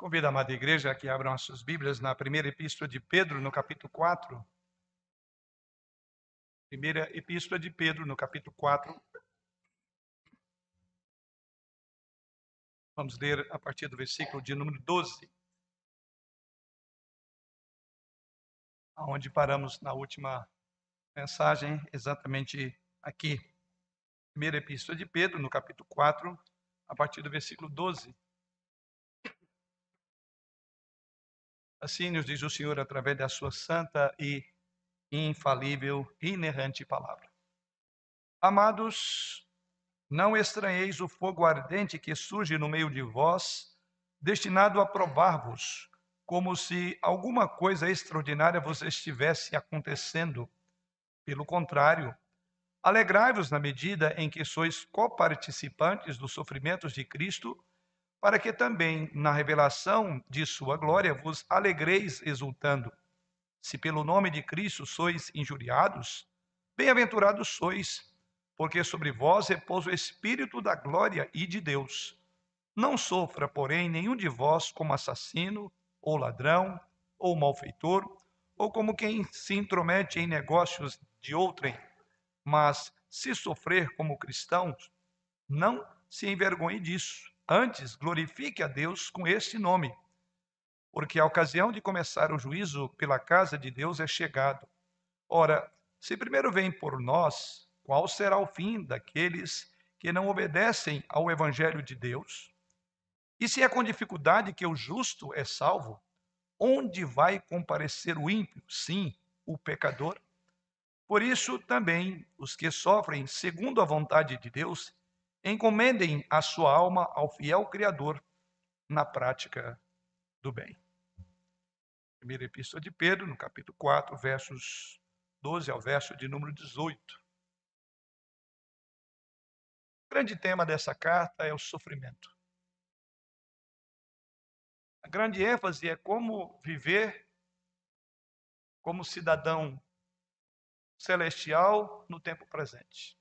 Convido a amada igreja que abram as suas Bíblias na primeira epístola de Pedro, no capítulo 4. Primeira epístola de Pedro, no capítulo 4. Vamos ler a partir do versículo de número 12. Onde paramos na última mensagem, exatamente aqui. Primeira epístola de Pedro, no capítulo 4, a partir do versículo 12. Assim nos diz o Senhor através da sua santa e infalível, inerrante palavra. Amados, não estranheis o fogo ardente que surge no meio de vós, destinado a provar-vos, como se alguma coisa extraordinária vos estivesse acontecendo. Pelo contrário, alegrai-vos na medida em que sois coparticipantes dos sofrimentos de Cristo para que também na revelação de sua glória vos alegreis exultando. Se pelo nome de Cristo sois injuriados, bem-aventurados sois, porque sobre vós repousa o Espírito da glória e de Deus. Não sofra, porém, nenhum de vós como assassino, ou ladrão, ou malfeitor, ou como quem se intromete em negócios de outrem. Mas, se sofrer como cristãos, não se envergonhe disso Antes, glorifique a Deus com este nome, porque a ocasião de começar o juízo pela casa de Deus é chegado. Ora, se primeiro vem por nós, qual será o fim daqueles que não obedecem ao evangelho de Deus? E se é com dificuldade que o justo é salvo, onde vai comparecer o ímpio? Sim, o pecador. Por isso também os que sofrem segundo a vontade de Deus Encomendem a sua alma ao fiel Criador na prática do bem. Primeira Epístola de Pedro, no capítulo 4, versos 12 ao verso de número 18. O grande tema dessa carta é o sofrimento. A grande ênfase é como viver como cidadão celestial no tempo presente.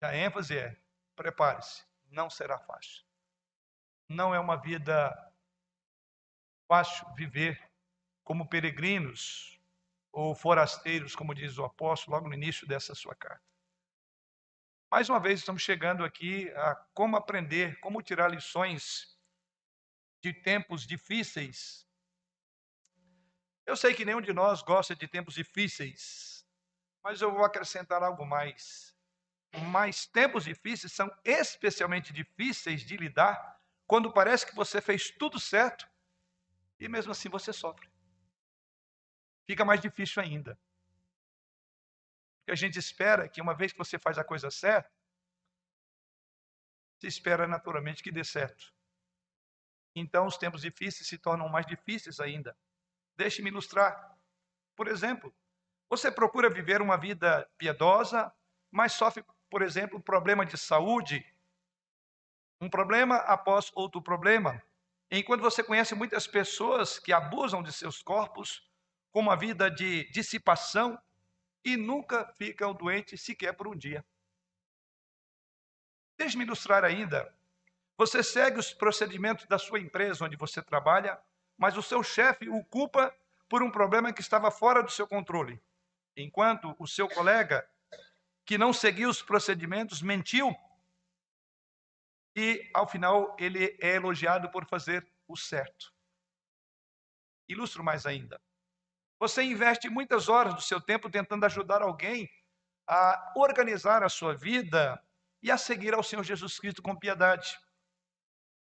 A ênfase é: prepare-se, não será fácil. Não é uma vida fácil viver como peregrinos ou forasteiros, como diz o apóstolo logo no início dessa sua carta. Mais uma vez, estamos chegando aqui a como aprender, como tirar lições de tempos difíceis. Eu sei que nenhum de nós gosta de tempos difíceis, mas eu vou acrescentar algo mais mas tempos difíceis são especialmente difíceis de lidar quando parece que você fez tudo certo e mesmo assim você sofre. Fica mais difícil ainda. Porque a gente espera que uma vez que você faz a coisa certa, se espera naturalmente que dê certo. Então os tempos difíceis se tornam mais difíceis ainda. Deixe-me ilustrar. Por exemplo, você procura viver uma vida piedosa, mas sofre por exemplo, problema de saúde, um problema após outro problema. Enquanto você conhece muitas pessoas que abusam de seus corpos com uma vida de dissipação e nunca ficam doentes sequer por um dia. Deixe-me ilustrar ainda. Você segue os procedimentos da sua empresa onde você trabalha, mas o seu chefe o culpa por um problema que estava fora do seu controle, enquanto o seu colega que não seguiu os procedimentos, mentiu. E, ao final, ele é elogiado por fazer o certo. Ilustro mais ainda. Você investe muitas horas do seu tempo tentando ajudar alguém a organizar a sua vida e a seguir ao Senhor Jesus Cristo com piedade.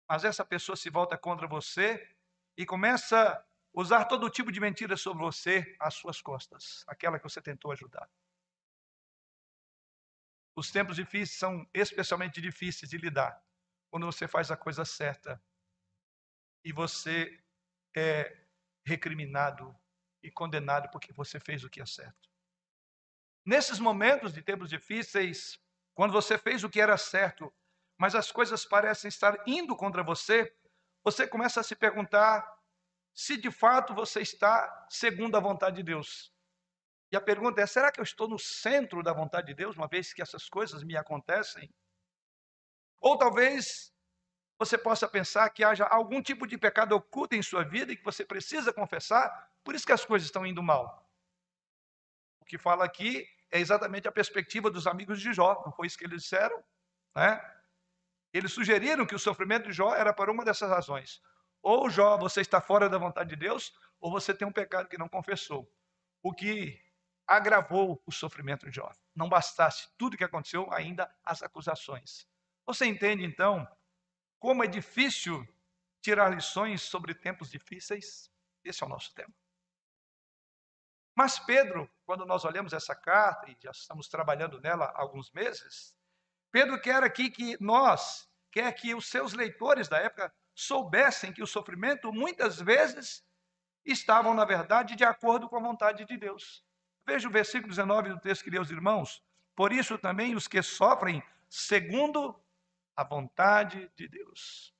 Mas essa pessoa se volta contra você e começa a usar todo tipo de mentira sobre você às suas costas, aquela que você tentou ajudar. Os tempos difíceis são especialmente difíceis de lidar quando você faz a coisa certa e você é recriminado e condenado porque você fez o que é certo. Nesses momentos de tempos difíceis, quando você fez o que era certo, mas as coisas parecem estar indo contra você, você começa a se perguntar se de fato você está segundo a vontade de Deus. E a pergunta é: será que eu estou no centro da vontade de Deus, uma vez que essas coisas me acontecem? Ou talvez você possa pensar que haja algum tipo de pecado oculto em sua vida e que você precisa confessar, por isso que as coisas estão indo mal. O que fala aqui é exatamente a perspectiva dos amigos de Jó, não foi isso que eles disseram? Né? Eles sugeriram que o sofrimento de Jó era por uma dessas razões. Ou Jó, você está fora da vontade de Deus, ou você tem um pecado que não confessou. O que agravou o sofrimento de Jó. Não bastasse tudo o que aconteceu, ainda as acusações. Você entende então como é difícil tirar lições sobre tempos difíceis? Esse é o nosso tema. Mas Pedro, quando nós olhamos essa carta, e já estamos trabalhando nela há alguns meses, Pedro quer aqui que nós, quer que os seus leitores da época soubessem que o sofrimento muitas vezes estavam, na verdade, de acordo com a vontade de Deus. Veja o versículo 19 do texto, queridos irmãos. Por isso também os que sofrem segundo a vontade de Deus.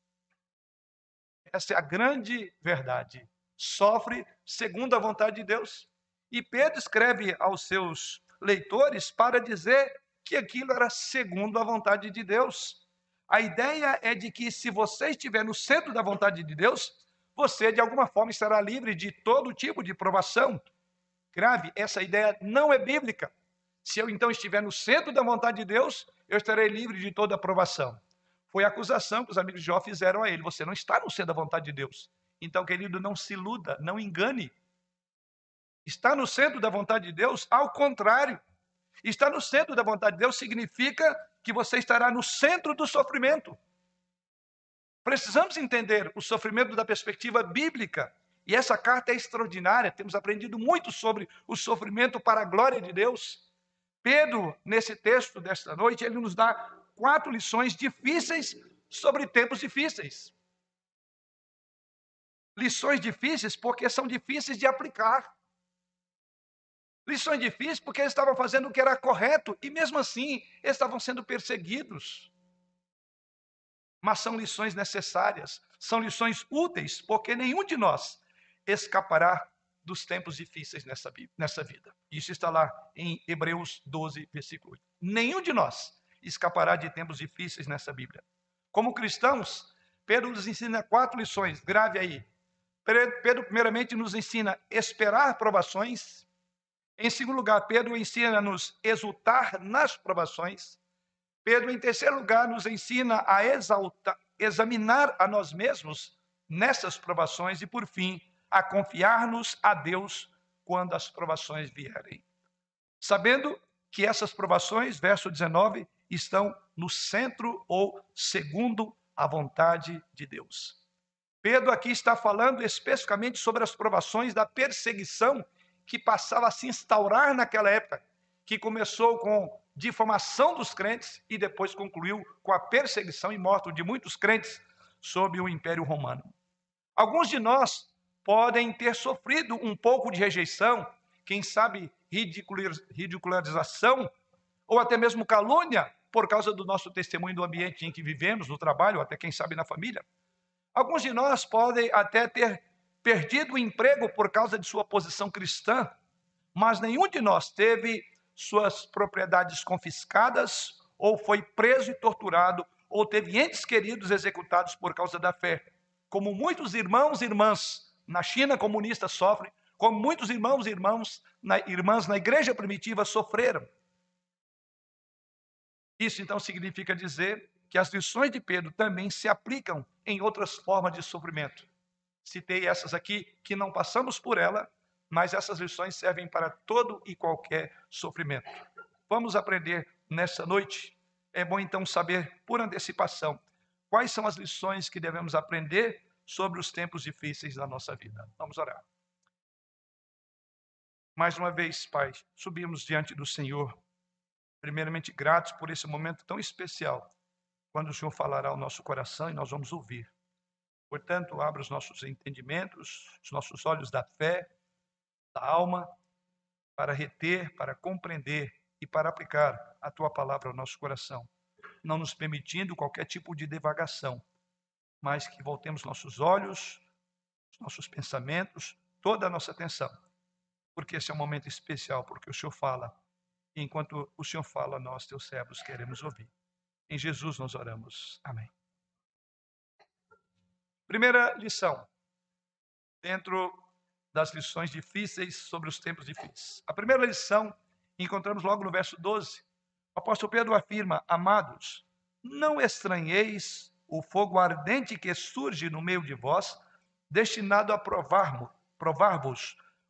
Essa é a grande verdade. Sofre segundo a vontade de Deus. E Pedro escreve aos seus leitores para dizer que aquilo era segundo a vontade de Deus. A ideia é de que se você estiver no centro da vontade de Deus, você de alguma forma estará livre de todo tipo de provação. Grave, essa ideia não é bíblica. Se eu então estiver no centro da vontade de Deus, eu estarei livre de toda aprovação. Foi a acusação que os amigos de Jó fizeram a ele. Você não está no centro da vontade de Deus. Então, querido, não se iluda, não engane. Está no centro da vontade de Deus, ao contrário. Estar no centro da vontade de Deus significa que você estará no centro do sofrimento. Precisamos entender o sofrimento da perspectiva bíblica. E essa carta é extraordinária. Temos aprendido muito sobre o sofrimento para a glória de Deus. Pedro, nesse texto desta noite, ele nos dá quatro lições difíceis sobre tempos difíceis. Lições difíceis porque são difíceis de aplicar. Lições difíceis porque eles estavam fazendo o que era correto e mesmo assim eles estavam sendo perseguidos. Mas são lições necessárias, são lições úteis, porque nenhum de nós escapará dos tempos difíceis nessa, nessa vida. Isso está lá em Hebreus 12, versículo 8. Nenhum de nós escapará de tempos difíceis nessa Bíblia. Como cristãos, Pedro nos ensina quatro lições, grave aí. Pedro, primeiramente, nos ensina esperar provações. Em segundo lugar, Pedro ensina a nos exultar nas provações. Pedro, em terceiro lugar, nos ensina a exaltar, examinar a nós mesmos nessas provações. E, por fim, a confiar-nos a Deus quando as provações vierem. Sabendo que essas provações, verso 19, estão no centro ou segundo a vontade de Deus. Pedro aqui está falando especificamente sobre as provações da perseguição que passava a se instaurar naquela época, que começou com difamação dos crentes e depois concluiu com a perseguição e morte de muitos crentes sob o Império Romano. Alguns de nós podem ter sofrido um pouco de rejeição, quem sabe ridicularização ou até mesmo calúnia por causa do nosso testemunho do ambiente em que vivemos, no trabalho, até quem sabe na família. Alguns de nós podem até ter perdido o emprego por causa de sua posição cristã, mas nenhum de nós teve suas propriedades confiscadas, ou foi preso e torturado, ou teve entes queridos executados por causa da fé. Como muitos irmãos e irmãs na China comunista sofrem, como muitos irmãos e irmãos, na, irmãs na igreja primitiva sofreram. Isso então significa dizer que as lições de Pedro também se aplicam em outras formas de sofrimento. Citei essas aqui que não passamos por ela, mas essas lições servem para todo e qualquer sofrimento. Vamos aprender nessa noite. É bom então saber por antecipação quais são as lições que devemos aprender sobre os tempos difíceis da nossa vida. Vamos orar. Mais uma vez, Pai, subimos diante do Senhor, primeiramente gratos por esse momento tão especial, quando o Senhor falará ao nosso coração e nós vamos ouvir. Portanto, abra os nossos entendimentos, os nossos olhos da fé, da alma, para reter, para compreender e para aplicar a tua palavra ao nosso coração, não nos permitindo qualquer tipo de devagação, mas que voltemos nossos olhos, nossos pensamentos, toda a nossa atenção, porque esse é um momento especial, porque o Senhor fala, e enquanto o Senhor fala, nós, teus servos, queremos ouvir. Em Jesus nós oramos. Amém. Primeira lição, dentro das lições difíceis sobre os tempos difíceis. A primeira lição encontramos logo no verso 12. O apóstolo Pedro afirma: Amados, não estranheis o fogo ardente que surge no meio de vós, destinado a provar-vos, provar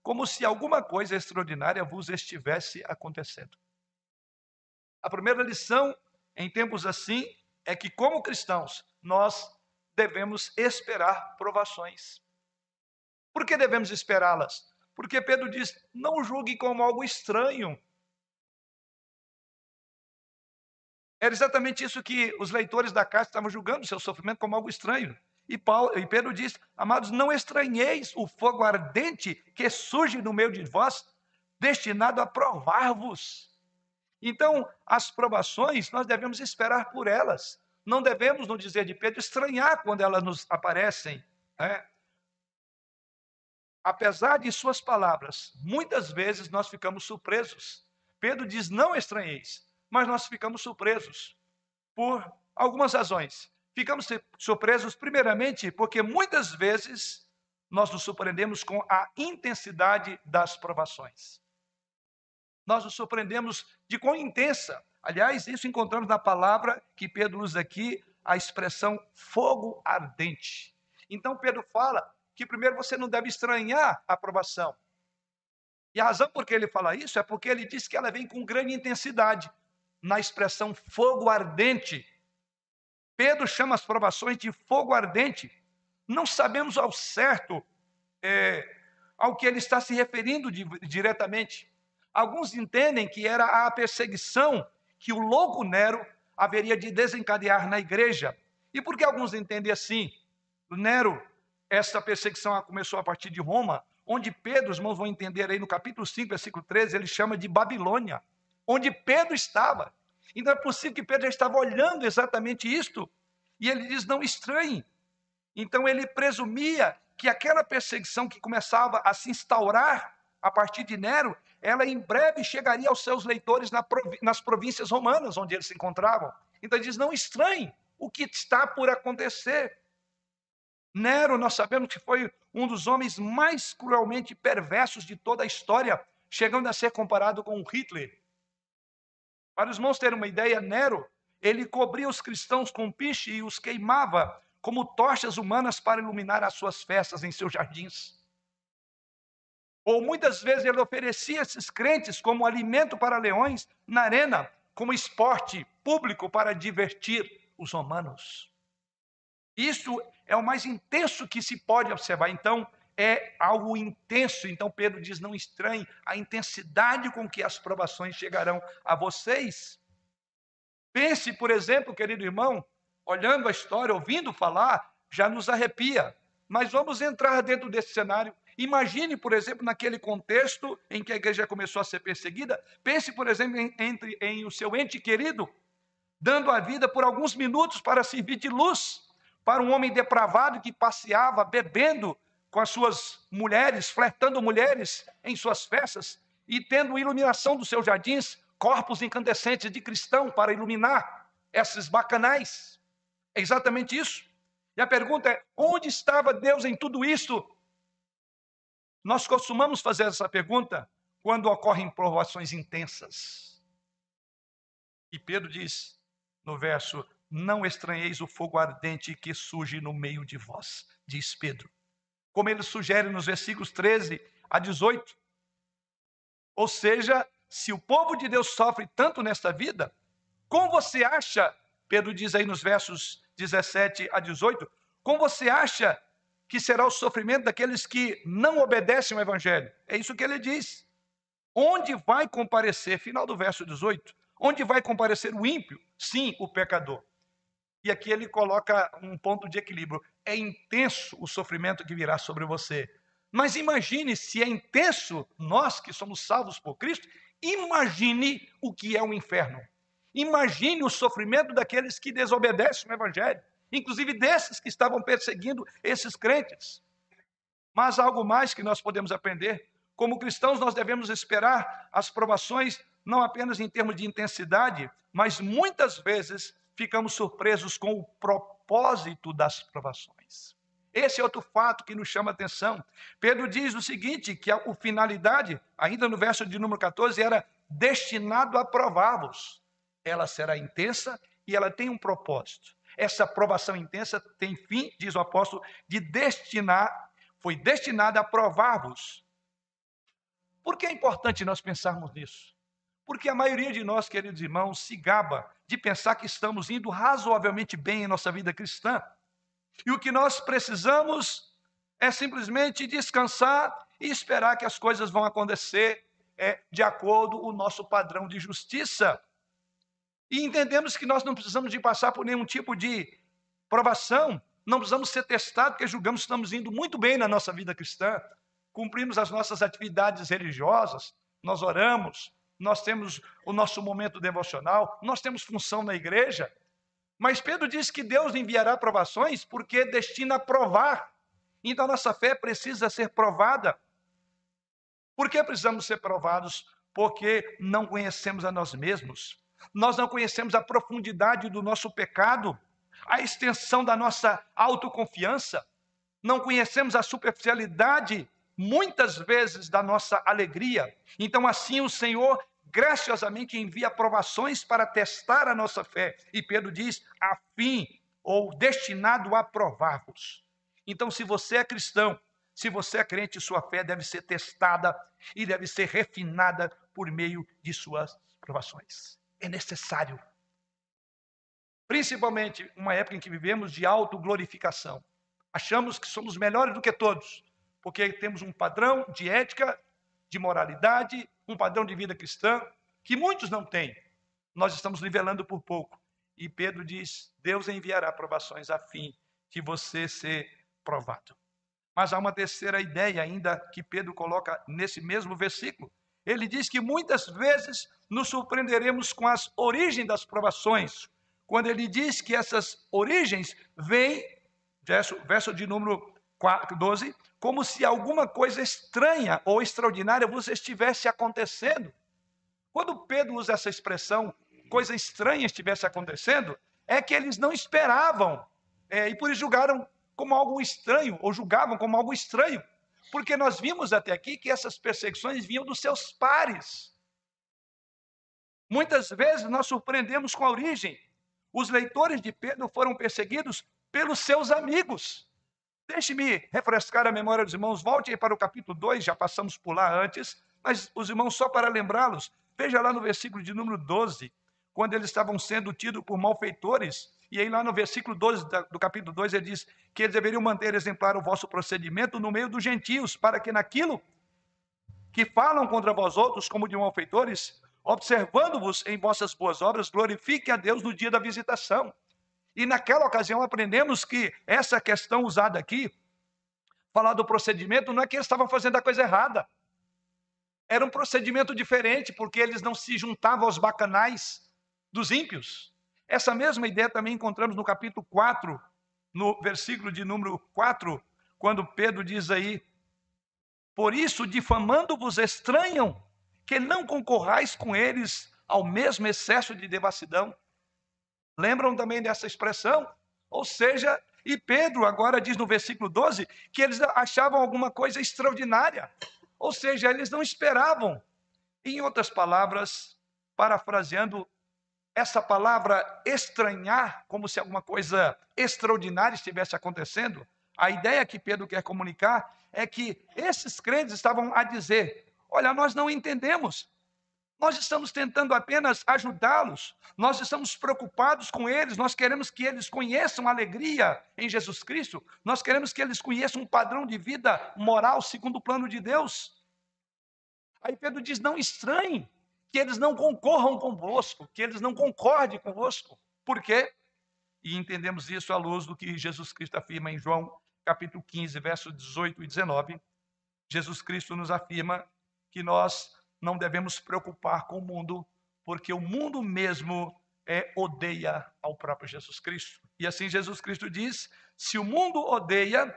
como se alguma coisa extraordinária vos estivesse acontecendo. A primeira lição em tempos assim é que, como cristãos, nós devemos esperar provações. Por que devemos esperá-las? Porque Pedro diz: não julgue como algo estranho. Era exatamente isso que os leitores da carta estavam julgando, seu sofrimento como algo estranho. E, Paulo, e Pedro diz: Amados, não estranheis o fogo ardente que surge no meio de vós, destinado a provar-vos. Então, as provações, nós devemos esperar por elas. Não devemos, no dizer de Pedro, estranhar quando elas nos aparecem. Né? Apesar de suas palavras, muitas vezes nós ficamos surpresos. Pedro diz: Não estranheis, mas nós ficamos surpresos por algumas razões. Ficamos surpresos, primeiramente, porque muitas vezes nós nos surpreendemos com a intensidade das provações. Nós nos surpreendemos de quão intensa. Aliás, isso encontramos na palavra que Pedro usa aqui, a expressão fogo ardente. Então, Pedro fala que primeiro você não deve estranhar a aprovação. E a razão por que ele fala isso é porque ele diz que ela vem com grande intensidade, na expressão fogo ardente. Pedro chama as provações de fogo ardente. Não sabemos ao certo é, ao que ele está se referindo de, diretamente. Alguns entendem que era a perseguição que o louco Nero haveria de desencadear na igreja. E por que alguns entendem assim? Nero, essa perseguição começou a partir de Roma, onde Pedro, os irmãos vão entender aí no capítulo 5, versículo 13, ele chama de Babilônia, onde Pedro estava. Então é possível que Pedro já estava olhando exatamente isto, e ele diz: não estranhe. Então ele presumia que aquela perseguição que começava a se instaurar a partir de Nero, ela em breve chegaria aos seus leitores nas províncias romanas onde eles se encontravam. Então ele diz: não estranhe o que está por acontecer. Nero, nós sabemos que foi um dos homens mais cruelmente perversos de toda a história, chegando a ser comparado com Hitler. Para os irmãos terem uma ideia, Nero, ele cobria os cristãos com piche e os queimava como tochas humanas para iluminar as suas festas em seus jardins. Ou muitas vezes ele oferecia esses crentes como alimento para leões na arena, como esporte público para divertir os romanos. Isso é o mais intenso que se pode observar. Então, é algo intenso. Então Pedro diz: não estranhe a intensidade com que as provações chegarão a vocês. Pense, por exemplo, querido irmão, olhando a história, ouvindo falar, já nos arrepia. Mas vamos entrar dentro desse cenário. Imagine, por exemplo, naquele contexto em que a igreja começou a ser perseguida. Pense, por exemplo, em, entre, em o seu ente querido, dando a vida por alguns minutos para servir de luz para um homem depravado que passeava bebendo com as suas mulheres, flertando mulheres em suas festas e tendo iluminação dos seus jardins, corpos incandescentes de cristão para iluminar esses bacanais. É exatamente isso. E a pergunta é: onde estava Deus em tudo isso? Nós costumamos fazer essa pergunta quando ocorrem provações intensas. E Pedro diz no verso: Não estranheis o fogo ardente que surge no meio de vós, diz Pedro como ele sugere nos versículos 13 a 18. Ou seja, se o povo de Deus sofre tanto nesta vida, como você acha, Pedro diz aí nos versos 17 a 18, como você acha que será o sofrimento daqueles que não obedecem ao Evangelho? É isso que ele diz. Onde vai comparecer, final do verso 18, onde vai comparecer o ímpio? Sim, o pecador. E aqui ele coloca um ponto de equilíbrio. É intenso o sofrimento que virá sobre você. Mas imagine se é intenso, nós que somos salvos por Cristo, imagine o que é o inferno. Imagine o sofrimento daqueles que desobedecem o Evangelho, inclusive desses que estavam perseguindo esses crentes. Mas algo mais que nós podemos aprender. Como cristãos, nós devemos esperar as provações não apenas em termos de intensidade, mas muitas vezes ficamos surpresos com o propósito das provações. Esse é outro fato que nos chama a atenção. Pedro diz o seguinte: que a finalidade, ainda no verso de número 14, era destinado a provar-vos. Ela será intensa e ela tem um propósito. Essa provação intensa tem fim, diz o apóstolo, de destinar, foi destinada a provar-vos. Por que é importante nós pensarmos nisso? Porque a maioria de nós, queridos irmãos, se gaba de pensar que estamos indo razoavelmente bem em nossa vida cristã. E o que nós precisamos é simplesmente descansar e esperar que as coisas vão acontecer é, de acordo com o nosso padrão de justiça. E entendemos que nós não precisamos de passar por nenhum tipo de provação, não precisamos ser testados, porque julgamos que estamos indo muito bem na nossa vida cristã, cumprimos as nossas atividades religiosas, nós oramos, nós temos o nosso momento devocional, nós temos função na igreja. Mas Pedro diz que Deus enviará provações porque destina a provar. Então a nossa fé precisa ser provada. Por que precisamos ser provados? Porque não conhecemos a nós mesmos. Nós não conhecemos a profundidade do nosso pecado, a extensão da nossa autoconfiança. Não conhecemos a superficialidade muitas vezes da nossa alegria. Então, assim, o Senhor graciosamente envia provações para testar a nossa fé. E Pedro diz, a fim ou destinado a provar-vos. Então, se você é cristão, se você é crente, sua fé deve ser testada e deve ser refinada por meio de suas provações. É necessário. Principalmente uma época em que vivemos de autoglorificação. Achamos que somos melhores do que todos porque temos um padrão de ética, de moralidade, um padrão de vida cristã que muitos não têm. Nós estamos nivelando por pouco. E Pedro diz: Deus enviará provações a fim de você ser provado. Mas há uma terceira ideia ainda que Pedro coloca nesse mesmo versículo. Ele diz que muitas vezes nos surpreenderemos com as origens das provações. Quando ele diz que essas origens vêm, verso, verso de número 12, como se alguma coisa estranha ou extraordinária vos estivesse acontecendo. Quando Pedro usa essa expressão, coisa estranha estivesse acontecendo, é que eles não esperavam é, e por isso julgaram como algo estranho, ou julgavam como algo estranho, porque nós vimos até aqui que essas perseguições vinham dos seus pares. Muitas vezes nós surpreendemos com a origem. Os leitores de Pedro foram perseguidos pelos seus amigos. Deixe-me refrescar a memória dos irmãos. Volte aí para o capítulo 2, já passamos por lá antes, mas os irmãos, só para lembrá-los, veja lá no versículo de número 12, quando eles estavam sendo tidos por malfeitores. E aí, lá no versículo 12 do capítulo 2, ele diz que eles deveriam manter exemplar o vosso procedimento no meio dos gentios, para que naquilo que falam contra vós outros, como de malfeitores, observando-vos em vossas boas obras, glorifiquem a Deus no dia da visitação. E naquela ocasião aprendemos que essa questão usada aqui, falar do procedimento, não é que eles estavam fazendo a coisa errada. Era um procedimento diferente, porque eles não se juntavam aos bacanais dos ímpios. Essa mesma ideia também encontramos no capítulo 4, no versículo de número 4, quando Pedro diz aí: Por isso, difamando-vos, estranham que não concorrais com eles ao mesmo excesso de devassidão. Lembram também dessa expressão? Ou seja, e Pedro agora diz no versículo 12 que eles achavam alguma coisa extraordinária. Ou seja, eles não esperavam. Em outras palavras, parafraseando essa palavra estranhar, como se alguma coisa extraordinária estivesse acontecendo, a ideia que Pedro quer comunicar é que esses crentes estavam a dizer: olha, nós não entendemos, nós estamos tentando apenas ajudá-los, nós estamos preocupados com eles, nós queremos que eles conheçam a alegria em Jesus Cristo, nós queremos que eles conheçam um padrão de vida moral segundo o plano de Deus. Aí Pedro diz: não estranhem que eles não concorram convosco, que eles não concordem convosco. Por quê? E entendemos isso à luz do que Jesus Cristo afirma em João capítulo 15, versos 18 e 19. Jesus Cristo nos afirma que nós não devemos preocupar com o mundo, porque o mundo mesmo é, odeia ao próprio Jesus Cristo. E assim Jesus Cristo diz: se o mundo odeia,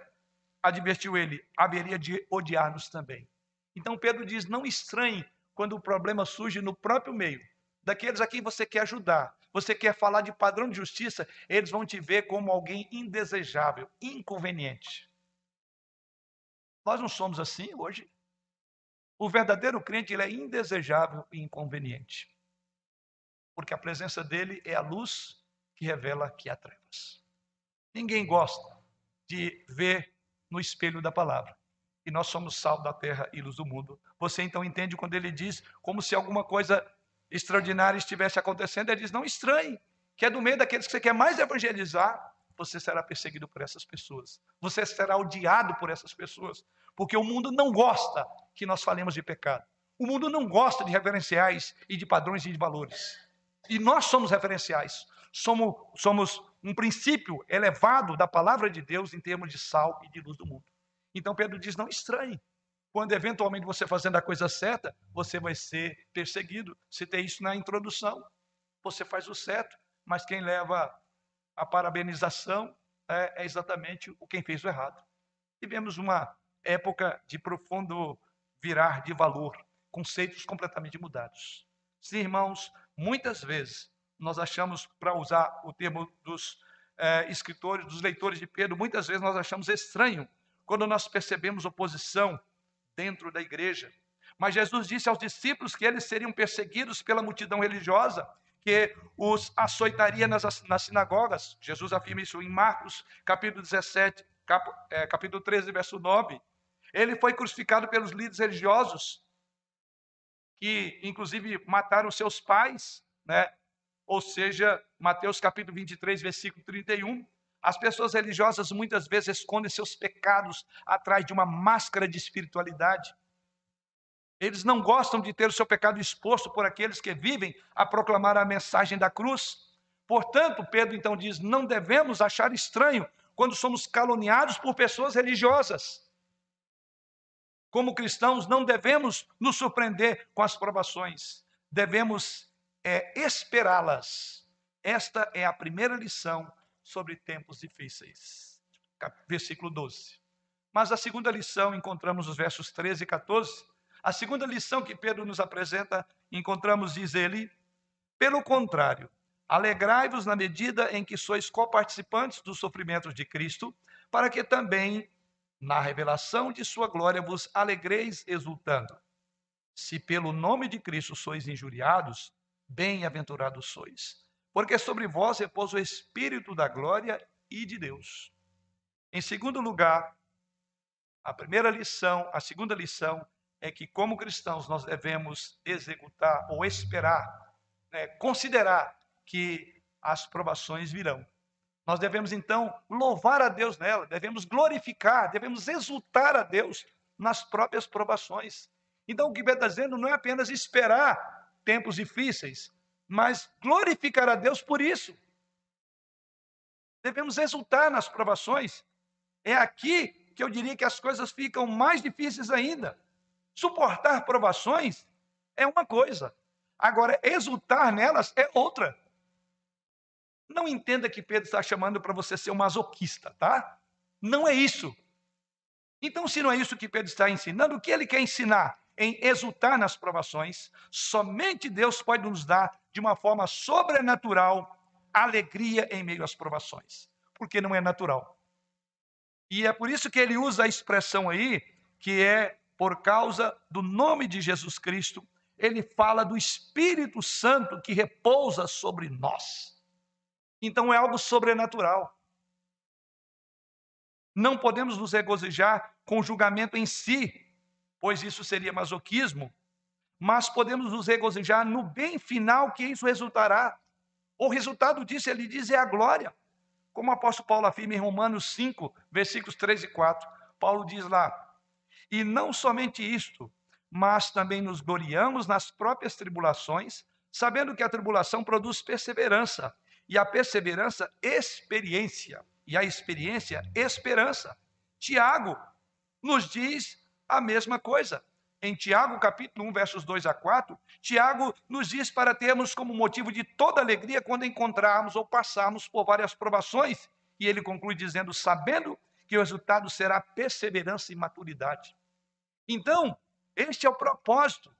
advertiu ele, haveria de odiar-nos também. Então Pedro diz: não estranhe quando o problema surge no próprio meio. Daqueles a quem você quer ajudar, você quer falar de padrão de justiça, eles vão te ver como alguém indesejável, inconveniente. Nós não somos assim hoje. O verdadeiro crente ele é indesejável e inconveniente. Porque a presença dele é a luz que revela que há trevas. Ninguém gosta de ver no espelho da palavra. E nós somos sal da terra e luz do mundo. Você então entende quando ele diz como se alguma coisa extraordinária estivesse acontecendo, ele diz: não estranhe, que é do meio daqueles que você quer mais evangelizar, você será perseguido por essas pessoas. Você será odiado por essas pessoas. Porque o mundo não gosta que nós falemos de pecado. O mundo não gosta de referenciais e de padrões e de valores. E nós somos referenciais. Somos, somos um princípio elevado da palavra de Deus em termos de sal e de luz do mundo. Então Pedro diz: não estranhe. Quando eventualmente você fazendo a coisa certa, você vai ser perseguido. Citei isso na introdução. Você faz o certo, mas quem leva a parabenização é, é exatamente o quem fez o errado. Tivemos uma época de profundo virar de valor, conceitos completamente mudados. Sim, irmãos, muitas vezes nós achamos, para usar o termo dos é, escritores, dos leitores de Pedro, muitas vezes nós achamos estranho quando nós percebemos oposição dentro da igreja. Mas Jesus disse aos discípulos que eles seriam perseguidos pela multidão religiosa que os açoitaria nas, nas sinagogas. Jesus afirma isso em Marcos, capítulo 17, cap, é, capítulo 13, verso 9. Ele foi crucificado pelos líderes religiosos, que inclusive mataram seus pais, né? Ou seja, Mateus capítulo 23, versículo 31. As pessoas religiosas muitas vezes escondem seus pecados atrás de uma máscara de espiritualidade. Eles não gostam de ter o seu pecado exposto por aqueles que vivem a proclamar a mensagem da cruz. Portanto, Pedro então diz: não devemos achar estranho quando somos caluniados por pessoas religiosas. Como cristãos, não devemos nos surpreender com as provações, devemos é, esperá-las. Esta é a primeira lição sobre tempos difíceis. Versículo 12. Mas a segunda lição encontramos nos versos 13 e 14 a segunda lição que Pedro nos apresenta, encontramos, diz ele, pelo contrário, alegrai-vos na medida em que sois coparticipantes dos sofrimentos de Cristo, para que também, na revelação de sua glória, vos alegreis exultando. Se pelo nome de Cristo sois injuriados, bem-aventurados sois, porque sobre vós repousa o Espírito da glória e de Deus. Em segundo lugar, a primeira lição, a segunda lição é que, como cristãos, nós devemos executar ou esperar, né, considerar que as provações virão. Nós devemos, então, louvar a Deus nela, devemos glorificar, devemos exultar a Deus nas próprias provações. Então, o que Pedro está dizendo não é apenas esperar tempos difíceis, mas glorificar a Deus por isso. Devemos exultar nas provações. É aqui que eu diria que as coisas ficam mais difíceis ainda. Suportar provações é uma coisa, agora exultar nelas é outra. Não entenda que Pedro está chamando para você ser um masoquista, tá? Não é isso. Então, se não é isso que Pedro está ensinando, o que ele quer ensinar? Em exultar nas provações, somente Deus pode nos dar, de uma forma sobrenatural, alegria em meio às provações, porque não é natural. E é por isso que ele usa a expressão aí, que é por causa do nome de Jesus Cristo, ele fala do Espírito Santo que repousa sobre nós. Então é algo sobrenatural. Não podemos nos regozijar com o julgamento em si, pois isso seria masoquismo, mas podemos nos regozijar no bem final que isso resultará. O resultado disso, ele diz, é a glória. Como o apóstolo Paulo afirma em Romanos 5, versículos 3 e 4. Paulo diz lá: e não somente isto, mas também nos gloriamos nas próprias tribulações, sabendo que a tribulação produz perseverança, e a perseverança, experiência, e a experiência, esperança. Tiago nos diz a mesma coisa. Em Tiago, capítulo 1, versos 2 a 4, Tiago nos diz para termos como motivo de toda alegria quando encontrarmos ou passarmos por várias provações. E ele conclui dizendo: sabendo que o resultado será perseverança e maturidade. Então, este é o propósito,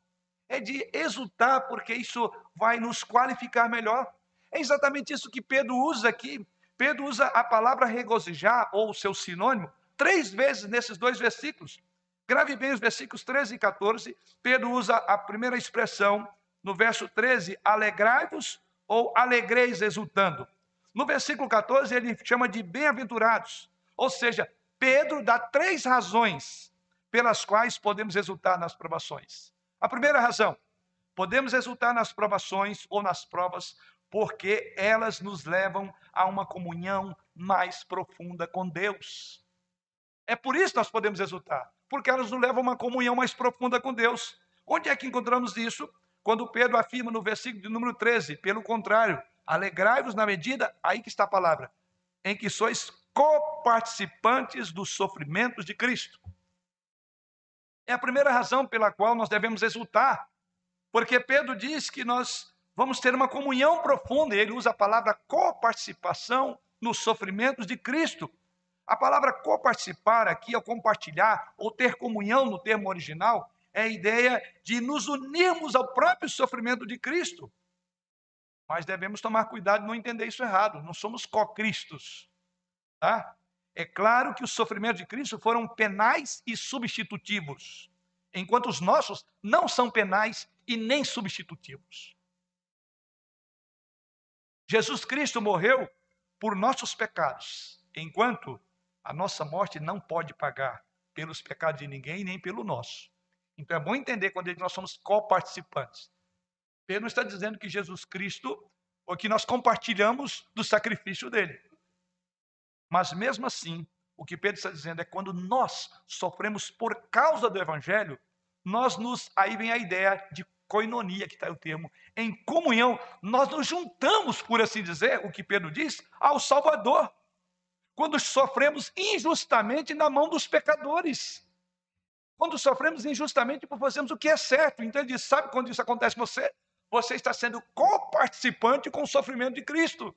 é de exultar, porque isso vai nos qualificar melhor. É exatamente isso que Pedro usa aqui. Pedro usa a palavra regozijar, ou seu sinônimo, três vezes nesses dois versículos. Grave bem os versículos 13 e 14. Pedro usa a primeira expressão no verso 13, alegrai-vos ou alegreis exultando. No versículo 14, ele chama de bem-aventurados. Ou seja, Pedro dá três razões pelas quais podemos exultar nas provações. A primeira razão, podemos exultar nas provações ou nas provas porque elas nos levam a uma comunhão mais profunda com Deus. É por isso que nós podemos exultar, porque elas nos levam a uma comunhão mais profunda com Deus. Onde é que encontramos isso? Quando Pedro afirma no versículo de número 13, pelo contrário, alegrai-vos na medida, aí que está a palavra, em que sois coparticipantes dos sofrimentos de Cristo. É a primeira razão pela qual nós devemos exultar, porque Pedro diz que nós vamos ter uma comunhão profunda, ele usa a palavra coparticipação nos sofrimentos de Cristo. A palavra coparticipar aqui, ou compartilhar, ou ter comunhão no termo original, é a ideia de nos unirmos ao próprio sofrimento de Cristo. Mas devemos tomar cuidado de não entender isso errado. Não somos co-cristos. Tá? É claro que os sofrimentos de Cristo foram penais e substitutivos, enquanto os nossos não são penais e nem substitutivos. Jesus Cristo morreu por nossos pecados, enquanto a nossa morte não pode pagar pelos pecados de ninguém nem pelo nosso. Então é bom entender quando nós somos coparticipantes. Pedro está dizendo que Jesus Cristo, ou que nós compartilhamos do sacrifício dele. Mas mesmo assim, o que Pedro está dizendo é quando nós sofremos por causa do evangelho, nós nos aí vem a ideia de coinonia, que está o termo, em comunhão, nós nos juntamos, por assim dizer, o que Pedro diz, ao Salvador. Quando sofremos injustamente na mão dos pecadores. Quando sofremos injustamente por fazermos o que é certo. Então ele diz: sabe quando isso acontece com você? Você está sendo coparticipante com o sofrimento de Cristo.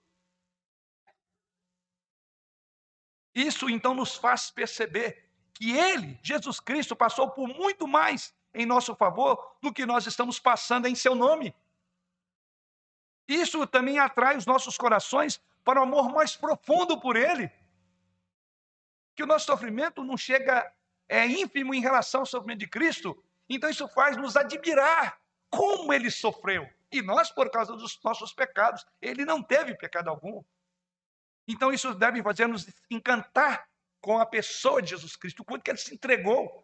Isso então nos faz perceber que ele, Jesus Cristo, passou por muito mais em nosso favor do que nós estamos passando em seu nome. Isso também atrai os nossos corações para o um amor mais profundo por ele. Que o nosso sofrimento não chega é ínfimo em relação ao sofrimento de Cristo, então isso faz nos admirar como ele sofreu. E nós, por causa dos nossos pecados, ele não teve pecado algum. Então isso deve fazer-nos encantar com a pessoa de Jesus Cristo, o quanto que ele se entregou.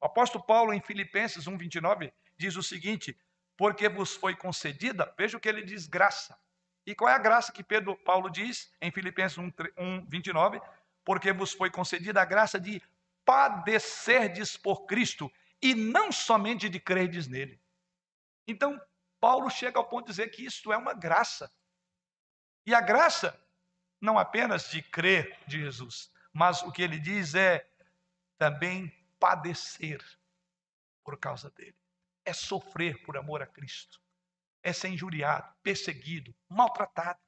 O apóstolo Paulo, em Filipenses 1,29, diz o seguinte: Porque vos foi concedida, veja o que ele diz, graça. E qual é a graça que Pedro Paulo diz em Filipenses 1,29? Porque vos foi concedida a graça de padecerdes por Cristo e não somente de crerdes nele. Então, Paulo chega ao ponto de dizer que isto é uma graça. E a graça, não apenas de crer de Jesus, mas o que ele diz é também padecer por causa dele. É sofrer por amor a Cristo. É ser injuriado, perseguido, maltratado.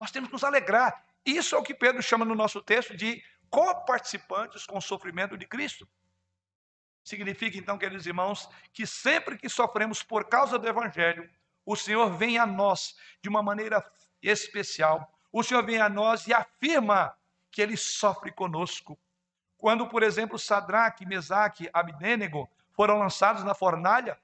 Nós temos que nos alegrar. Isso é o que Pedro chama no nosso texto de coparticipantes com o sofrimento de Cristo. Significa então, queridos irmãos, que sempre que sofremos por causa do Evangelho, o Senhor vem a nós de uma maneira especial. O Senhor vem a nós e afirma que Ele sofre conosco. Quando, por exemplo, Sadraque, Mesaque, Abdênego foram lançados na fornalha,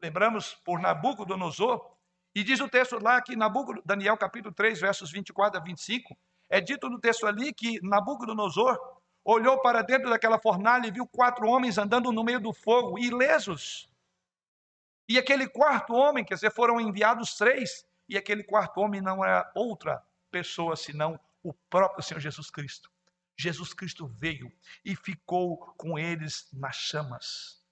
lembramos por Nabucodonosor, e diz o texto lá que Nabucodonosor, Daniel capítulo 3, versos 24 a 25, é dito no texto ali que Nabucodonosor olhou para dentro daquela fornalha e viu quatro homens andando no meio do fogo, ilesos. E aquele quarto homem, quer dizer, foram enviados três, e aquele quarto homem não era outra pessoa senão o próprio Senhor Jesus Cristo. Jesus Cristo veio e ficou com eles nas chamas.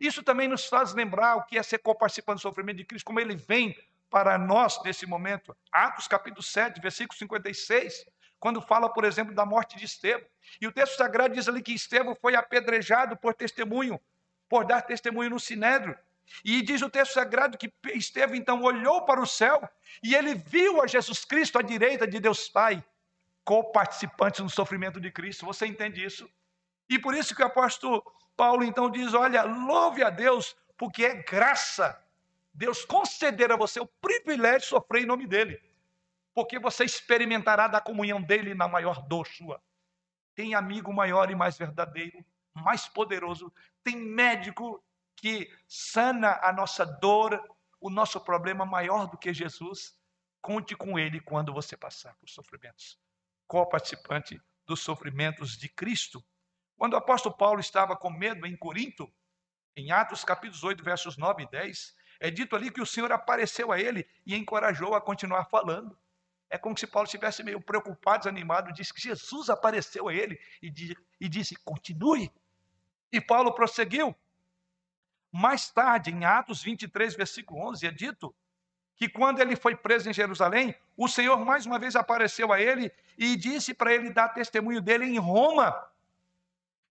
Isso também nos faz lembrar o que é ser co-participante do sofrimento de Cristo, como ele vem para nós nesse momento. Atos capítulo 7, versículo 56, quando fala, por exemplo, da morte de Estevão. E o texto sagrado diz ali que Estevão foi apedrejado por testemunho, por dar testemunho no sinédrio. E diz o texto sagrado que Estevão então olhou para o céu e ele viu a Jesus Cristo à direita de Deus Pai, co-participante no sofrimento de Cristo. Você entende isso? E por isso que o apóstolo Paulo então diz: Olha, louve a Deus, porque é graça Deus conceder a você o privilégio de sofrer em nome dele, porque você experimentará da comunhão dele na maior dor sua. Tem amigo maior e mais verdadeiro, mais poderoso, tem médico que sana a nossa dor, o nosso problema maior do que Jesus. Conte com ele quando você passar por sofrimentos. Co-participante dos sofrimentos de Cristo. Quando o apóstolo Paulo estava com medo em Corinto, em Atos capítulo 8, versos 9 e 10, é dito ali que o Senhor apareceu a ele e encorajou a continuar falando. É como se Paulo estivesse meio preocupado, desanimado, disse que Jesus apareceu a ele e, e disse: continue. E Paulo prosseguiu. Mais tarde, em Atos 23, versículo 11, é dito que quando ele foi preso em Jerusalém, o Senhor mais uma vez apareceu a ele e disse para ele dar testemunho dele em Roma.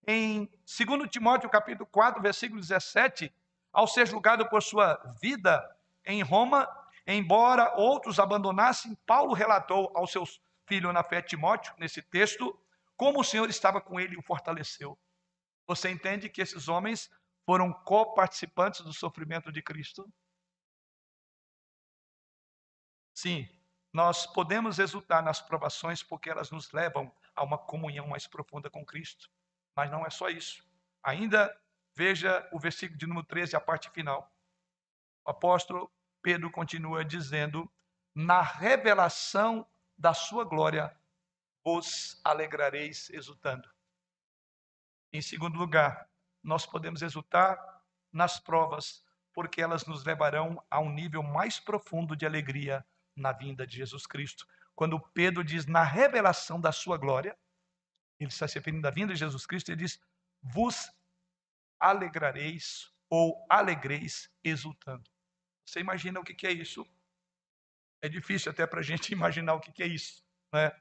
Em 2 Timóteo capítulo 4, versículo 17, ao ser julgado por sua vida em Roma, embora outros abandonassem, Paulo relatou ao seu filho na fé Timóteo, nesse texto, como o Senhor estava com ele e o fortaleceu. Você entende que esses homens foram co-participantes do sofrimento de Cristo? Sim, nós podemos exultar nas provações porque elas nos levam a uma comunhão mais profunda com Cristo. Mas não é só isso. Ainda veja o versículo de número 13, a parte final. O apóstolo Pedro continua dizendo: Na revelação da sua glória vos alegrareis exultando. Em segundo lugar, nós podemos exultar nas provas, porque elas nos levarão a um nível mais profundo de alegria na vinda de Jesus Cristo. Quando Pedro diz na revelação da sua glória, ele está se referindo à vinda de Jesus Cristo, ele diz: vos alegrareis ou alegreis exultando. Você imagina o que é isso? É difícil até para a gente imaginar o que é isso. Né?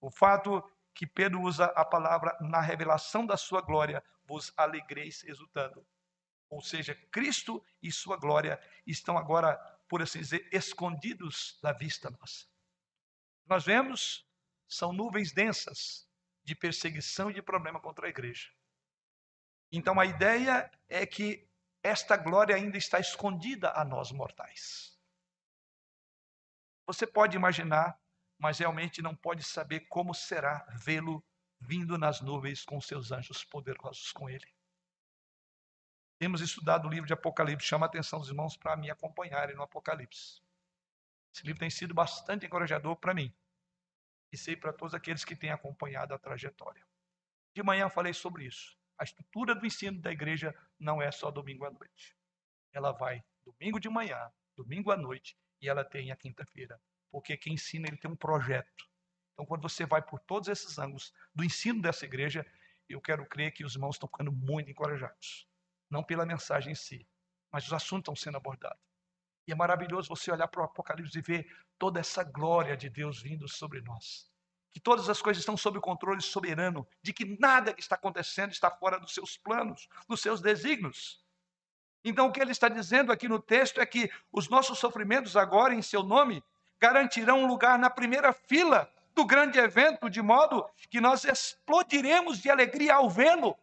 O fato que Pedro usa a palavra na revelação da sua glória, vos alegreis exultando. Ou seja, Cristo e sua glória estão agora, por assim dizer, escondidos da vista nossa. Nós vemos, são nuvens densas de perseguição e de problema contra a igreja. Então a ideia é que esta glória ainda está escondida a nós mortais. Você pode imaginar, mas realmente não pode saber como será vê-lo vindo nas nuvens com seus anjos poderosos com ele. Temos estudado o livro de Apocalipse, chama a atenção dos irmãos para me acompanharem no Apocalipse. Esse livro tem sido bastante encorajador para mim e sei para todos aqueles que têm acompanhado a trajetória. De manhã falei sobre isso. A estrutura do ensino da igreja não é só domingo à noite. Ela vai domingo de manhã, domingo à noite e ela tem a quinta-feira. Porque quem ensina, ele tem um projeto. Então, quando você vai por todos esses ângulos do ensino dessa igreja, eu quero crer que os irmãos estão ficando muito encorajados. Não pela mensagem em si, mas os assuntos estão sendo abordados. E é maravilhoso você olhar para o Apocalipse e ver toda essa glória de Deus vindo sobre nós que todas as coisas estão sob o controle soberano, de que nada que está acontecendo está fora dos seus planos, dos seus desígnios. Então, o que ele está dizendo aqui no texto é que os nossos sofrimentos, agora em seu nome, garantirão um lugar na primeira fila do grande evento, de modo que nós explodiremos de alegria ao vê-lo.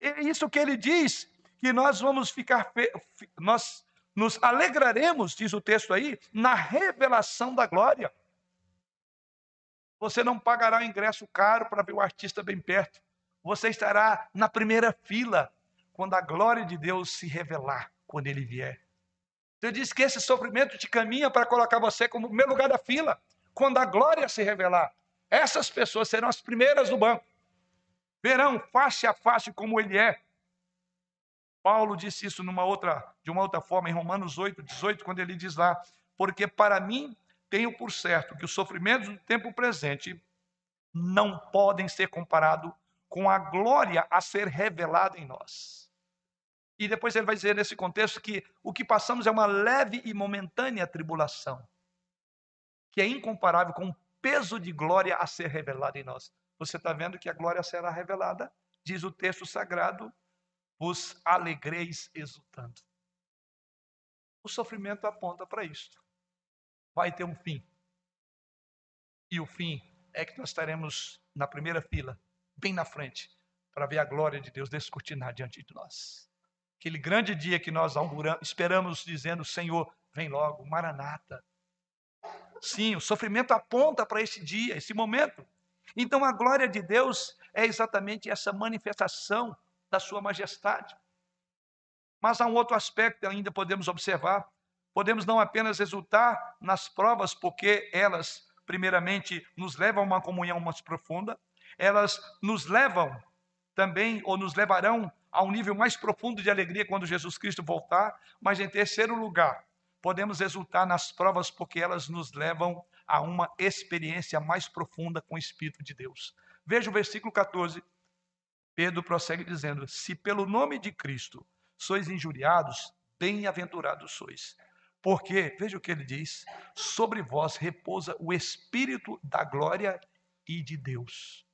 É isso que ele diz, que nós vamos ficar, nós nos alegraremos, diz o texto aí, na revelação da glória. Você não pagará o ingresso caro para ver o artista bem perto. Você estará na primeira fila quando a glória de Deus se revelar, quando ele vier. Eu disse que esse sofrimento te caminha para colocar você como primeiro lugar da fila, quando a glória se revelar. Essas pessoas serão as primeiras do banco. Verão face a face como ele é. Paulo disse isso numa outra, de uma outra forma em Romanos 8, 18, quando ele diz lá: Porque para mim tenho por certo que os sofrimentos do tempo presente não podem ser comparados com a glória a ser revelada em nós. E depois ele vai dizer nesse contexto que o que passamos é uma leve e momentânea tribulação, que é incomparável com o peso de glória a ser revelada em nós. Você está vendo que a glória será revelada? Diz o texto sagrado: vos alegreis exultando. O sofrimento aponta para isto vai ter um fim. E o fim é que nós estaremos na primeira fila, bem na frente, para ver a glória de Deus descortinar diante de nós. Aquele grande dia que nós esperamos dizendo, Senhor, vem logo, Maranata. Sim, o sofrimento aponta para esse dia, esse momento. Então a glória de Deus é exatamente essa manifestação da sua majestade. Mas há um outro aspecto que ainda podemos observar. Podemos não apenas exultar nas provas, porque elas, primeiramente, nos levam a uma comunhão mais profunda, elas nos levam também, ou nos levarão a um nível mais profundo de alegria quando Jesus Cristo voltar, mas em terceiro lugar, podemos exultar nas provas porque elas nos levam a uma experiência mais profunda com o Espírito de Deus. Veja o versículo 14. Pedro prossegue dizendo: Se pelo nome de Cristo sois injuriados, bem-aventurados sois. Porque, veja o que ele diz: sobre vós repousa o Espírito da glória e de Deus.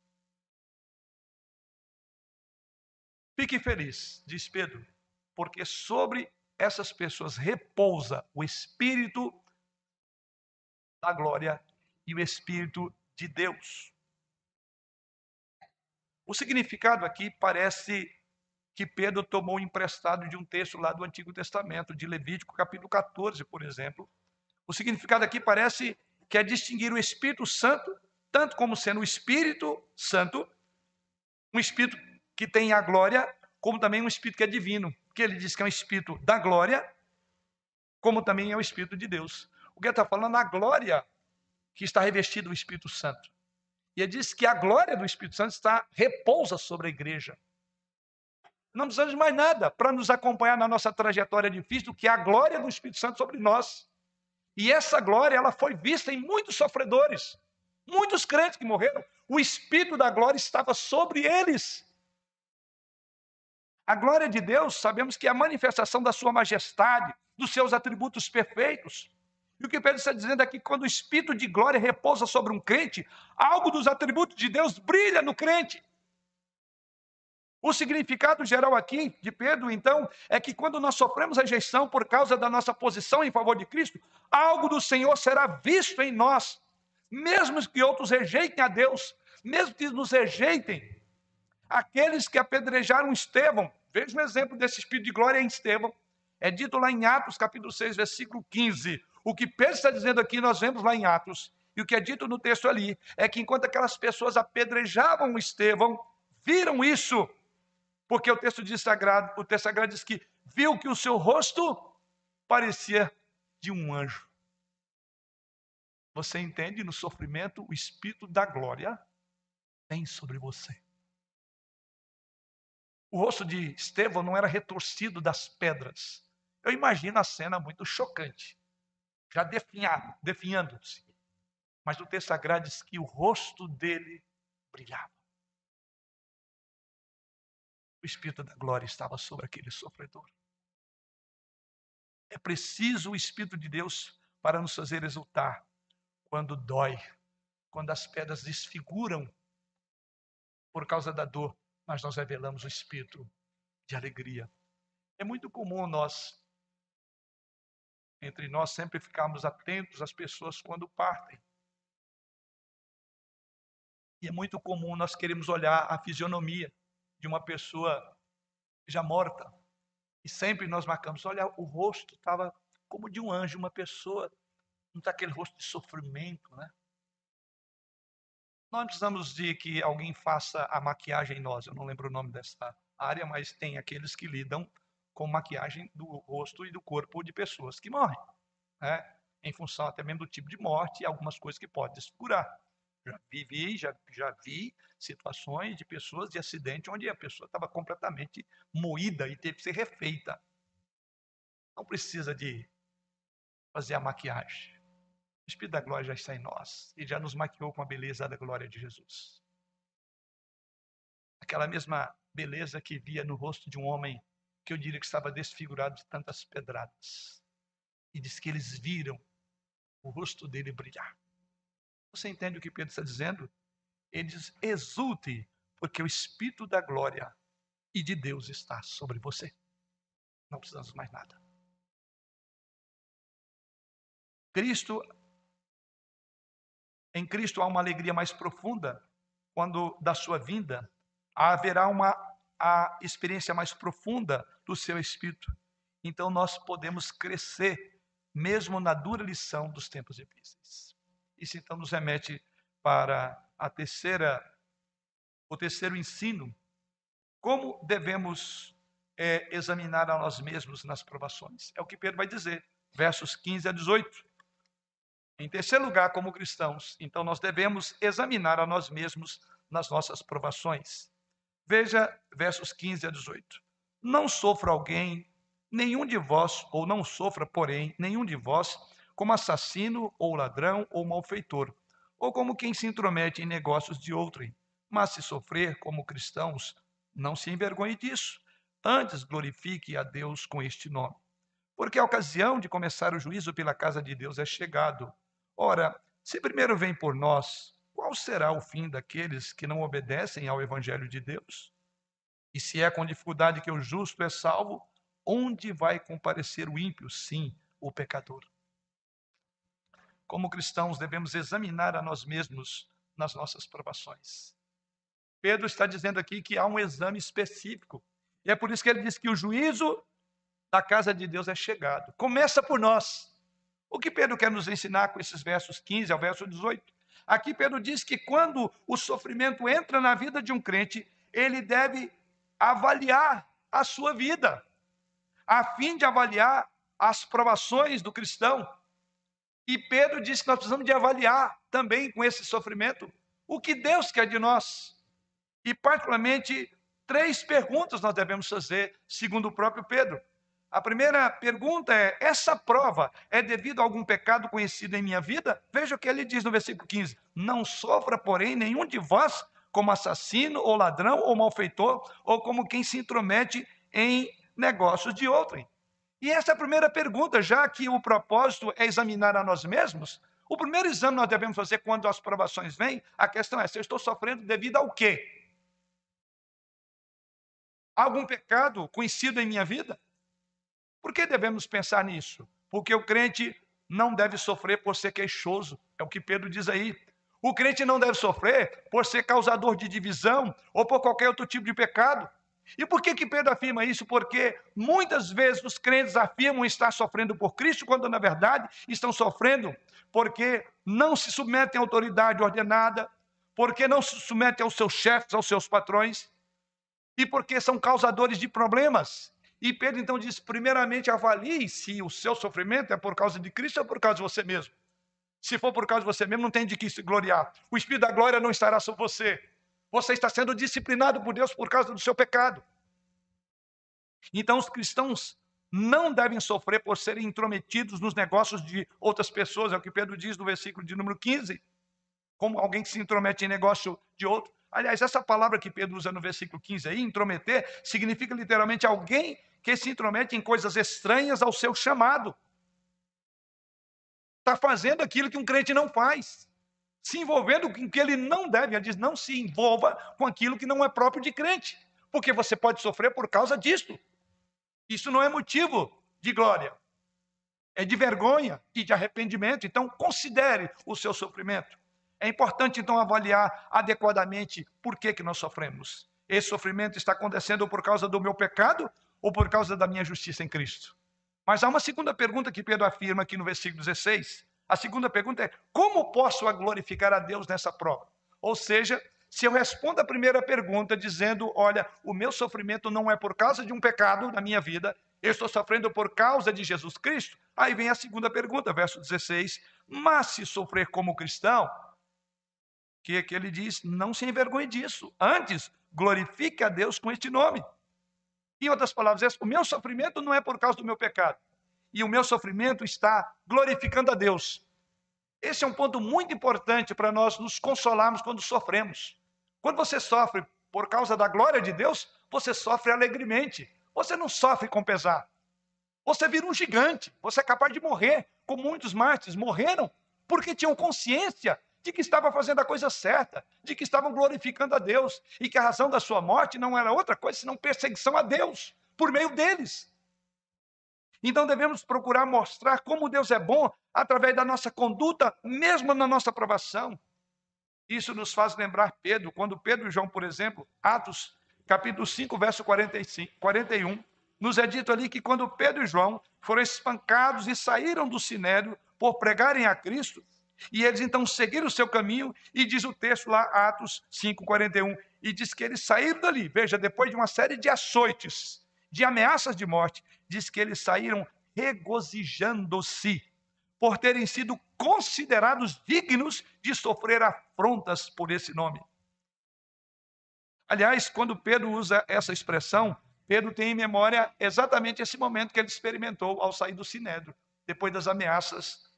Fique feliz, diz Pedro, porque sobre essas pessoas repousa o Espírito da glória e o Espírito de Deus. O significado aqui parece que Pedro tomou emprestado de um texto lá do Antigo Testamento, de Levítico, capítulo 14, por exemplo. O significado aqui parece que é distinguir o Espírito Santo, tanto como sendo o Espírito Santo, um Espírito que tem a glória, como também um Espírito que é divino, que ele diz que é um Espírito da glória, como também é o Espírito de Deus. O que está falando? A glória que está revestida do Espírito Santo. E ele diz que a glória do Espírito Santo está repousa sobre a igreja. Não precisamos de mais nada para nos acompanhar na nossa trajetória difícil do que a glória do Espírito Santo sobre nós. E essa glória, ela foi vista em muitos sofredores, muitos crentes que morreram. O Espírito da glória estava sobre eles. A glória de Deus, sabemos que é a manifestação da sua majestade, dos seus atributos perfeitos. E o que Pedro está dizendo aqui, quando o Espírito de glória repousa sobre um crente, algo dos atributos de Deus brilha no crente. O significado geral aqui de Pedro, então, é que quando nós sofremos rejeição por causa da nossa posição em favor de Cristo, algo do Senhor será visto em nós, mesmo que outros rejeitem a Deus, mesmo que nos rejeitem. Aqueles que apedrejaram Estevão, veja um exemplo desse espírito de glória em Estevão, é dito lá em Atos, capítulo 6, versículo 15. O que Pedro está dizendo aqui, nós vemos lá em Atos, e o que é dito no texto ali, é que enquanto aquelas pessoas apedrejavam Estevão, viram isso, porque o texto diz sagrado, o texto sagrado diz que viu que o seu rosto parecia de um anjo. Você entende? No sofrimento, o Espírito da glória vem sobre você. O rosto de Estevão não era retorcido das pedras. Eu imagino a cena muito chocante, já definhando-se. Mas o texto sagrado diz que o rosto dele brilhava o Espírito da glória estava sobre aquele sofredor. É preciso o Espírito de Deus para nos fazer exultar quando dói, quando as pedras desfiguram por causa da dor, mas nós revelamos o Espírito de alegria. É muito comum nós, entre nós, sempre ficarmos atentos às pessoas quando partem. E é muito comum nós queremos olhar a fisionomia de uma pessoa já morta. E sempre nós marcamos, olha, o rosto estava como de um anjo, uma pessoa, não está aquele rosto de sofrimento, né? Nós precisamos de que alguém faça a maquiagem em nós. Eu não lembro o nome dessa área, mas tem aqueles que lidam com maquiagem do rosto e do corpo de pessoas que morrem, né? em função até mesmo do tipo de morte e algumas coisas que podem desfigurar. Já vivi, já, já vi situações de pessoas de acidente onde a pessoa estava completamente moída e teve que ser refeita. Não precisa de fazer a maquiagem. O Espírito da glória já está em nós e já nos maquiou com a beleza da glória de Jesus. Aquela mesma beleza que via no rosto de um homem que eu diria que estava desfigurado de tantas pedradas. E diz que eles viram o rosto dele brilhar. Você entende o que Pedro está dizendo? Ele diz: exulte, porque o Espírito da glória e de Deus está sobre você. Não precisamos mais nada. Cristo, em Cristo há uma alegria mais profunda quando da sua vinda haverá uma a experiência mais profunda do seu espírito. Então nós podemos crescer mesmo na dura lição dos tempos difíceis. Isso então nos remete para a terceira, o terceiro ensino, como devemos é, examinar a nós mesmos nas provações. É o que Pedro vai dizer, versos 15 a 18. Em terceiro lugar, como cristãos, então nós devemos examinar a nós mesmos nas nossas provações. Veja versos 15 a 18. Não sofra alguém, nenhum de vós, ou não sofra, porém, nenhum de vós, como assassino, ou ladrão, ou malfeitor, ou como quem se intromete em negócios de outrem. Mas se sofrer como cristãos, não se envergonhe disso. Antes glorifique a Deus com este nome. Porque a ocasião de começar o juízo pela casa de Deus é chegado. Ora, se primeiro vem por nós, será o fim daqueles que não obedecem ao evangelho de Deus? E se é com dificuldade que o justo é salvo, onde vai comparecer o ímpio? Sim, o pecador. Como cristãos, devemos examinar a nós mesmos nas nossas provações. Pedro está dizendo aqui que há um exame específico. E é por isso que ele diz que o juízo da casa de Deus é chegado. Começa por nós. O que Pedro quer nos ensinar com esses versos 15 ao verso 18? Aqui Pedro diz que quando o sofrimento entra na vida de um crente, ele deve avaliar a sua vida, a fim de avaliar as provações do cristão. E Pedro diz que nós precisamos de avaliar também com esse sofrimento o que Deus quer de nós. E particularmente três perguntas nós devemos fazer, segundo o próprio Pedro. A primeira pergunta é: essa prova é devido a algum pecado conhecido em minha vida? Veja o que ele diz no versículo 15: Não sofra, porém, nenhum de vós como assassino, ou ladrão, ou malfeitor, ou como quem se intromete em negócios de outrem. E essa é a primeira pergunta, já que o propósito é examinar a nós mesmos. O primeiro exame nós devemos fazer quando as provações vêm, a questão é: se eu estou sofrendo devido ao quê? Algum pecado conhecido em minha vida? Por que devemos pensar nisso? Porque o crente não deve sofrer por ser queixoso, é o que Pedro diz aí. O crente não deve sofrer por ser causador de divisão ou por qualquer outro tipo de pecado. E por que, que Pedro afirma isso? Porque muitas vezes os crentes afirmam estar sofrendo por Cristo, quando na verdade estão sofrendo porque não se submetem à autoridade ordenada, porque não se submetem aos seus chefes, aos seus patrões, e porque são causadores de problemas. E Pedro então diz: primeiramente, avalie se o seu sofrimento é por causa de Cristo ou por causa de você mesmo. Se for por causa de você mesmo, não tem de que se gloriar. O Espírito da glória não estará sobre você. Você está sendo disciplinado por Deus por causa do seu pecado. Então, os cristãos não devem sofrer por serem intrometidos nos negócios de outras pessoas, é o que Pedro diz no versículo de número 15. Como alguém que se intromete em negócio de outro. Aliás, essa palavra que Pedro usa no versículo 15 aí, intrometer, significa literalmente alguém que se intromete em coisas estranhas ao seu chamado. Está fazendo aquilo que um crente não faz. Se envolvendo com o que ele não deve. Ele diz: não se envolva com aquilo que não é próprio de crente. Porque você pode sofrer por causa disto. Isso não é motivo de glória. É de vergonha e de arrependimento. Então, considere o seu sofrimento. É importante, então, avaliar adequadamente por que, que nós sofremos. Esse sofrimento está acontecendo por causa do meu pecado ou por causa da minha justiça em Cristo? Mas há uma segunda pergunta que Pedro afirma aqui no versículo 16. A segunda pergunta é: como posso glorificar a Deus nessa prova? Ou seja, se eu respondo a primeira pergunta dizendo, olha, o meu sofrimento não é por causa de um pecado na minha vida, eu estou sofrendo por causa de Jesus Cristo. Aí vem a segunda pergunta, verso 16: mas se sofrer como cristão, que, que ele diz, não se envergonhe disso. Antes, glorifique a Deus com este nome. Em outras palavras, o meu sofrimento não é por causa do meu pecado. E o meu sofrimento está glorificando a Deus. Esse é um ponto muito importante para nós nos consolarmos quando sofremos. Quando você sofre por causa da glória de Deus, você sofre alegremente. Você não sofre com pesar. Você vira um gigante. Você é capaz de morrer, como muitos mártires morreram porque tinham consciência de que estava fazendo a coisa certa, de que estavam glorificando a Deus e que a razão da sua morte não era outra coisa senão perseguição a Deus por meio deles. Então devemos procurar mostrar como Deus é bom através da nossa conduta, mesmo na nossa aprovação. Isso nos faz lembrar Pedro, quando Pedro e João, por exemplo, Atos capítulo 5, verso 45, 41, nos é dito ali que quando Pedro e João foram espancados e saíram do sinédrio por pregarem a Cristo, e eles então seguiram o seu caminho, e diz o texto lá, Atos 5,41. e diz que eles saíram dali. Veja, depois de uma série de açoites, de ameaças de morte, diz que eles saíram regozijando-se por terem sido considerados dignos de sofrer afrontas por esse nome. Aliás, quando Pedro usa essa expressão, Pedro tem em memória exatamente esse momento que ele experimentou ao sair do sinédrio, depois das ameaças,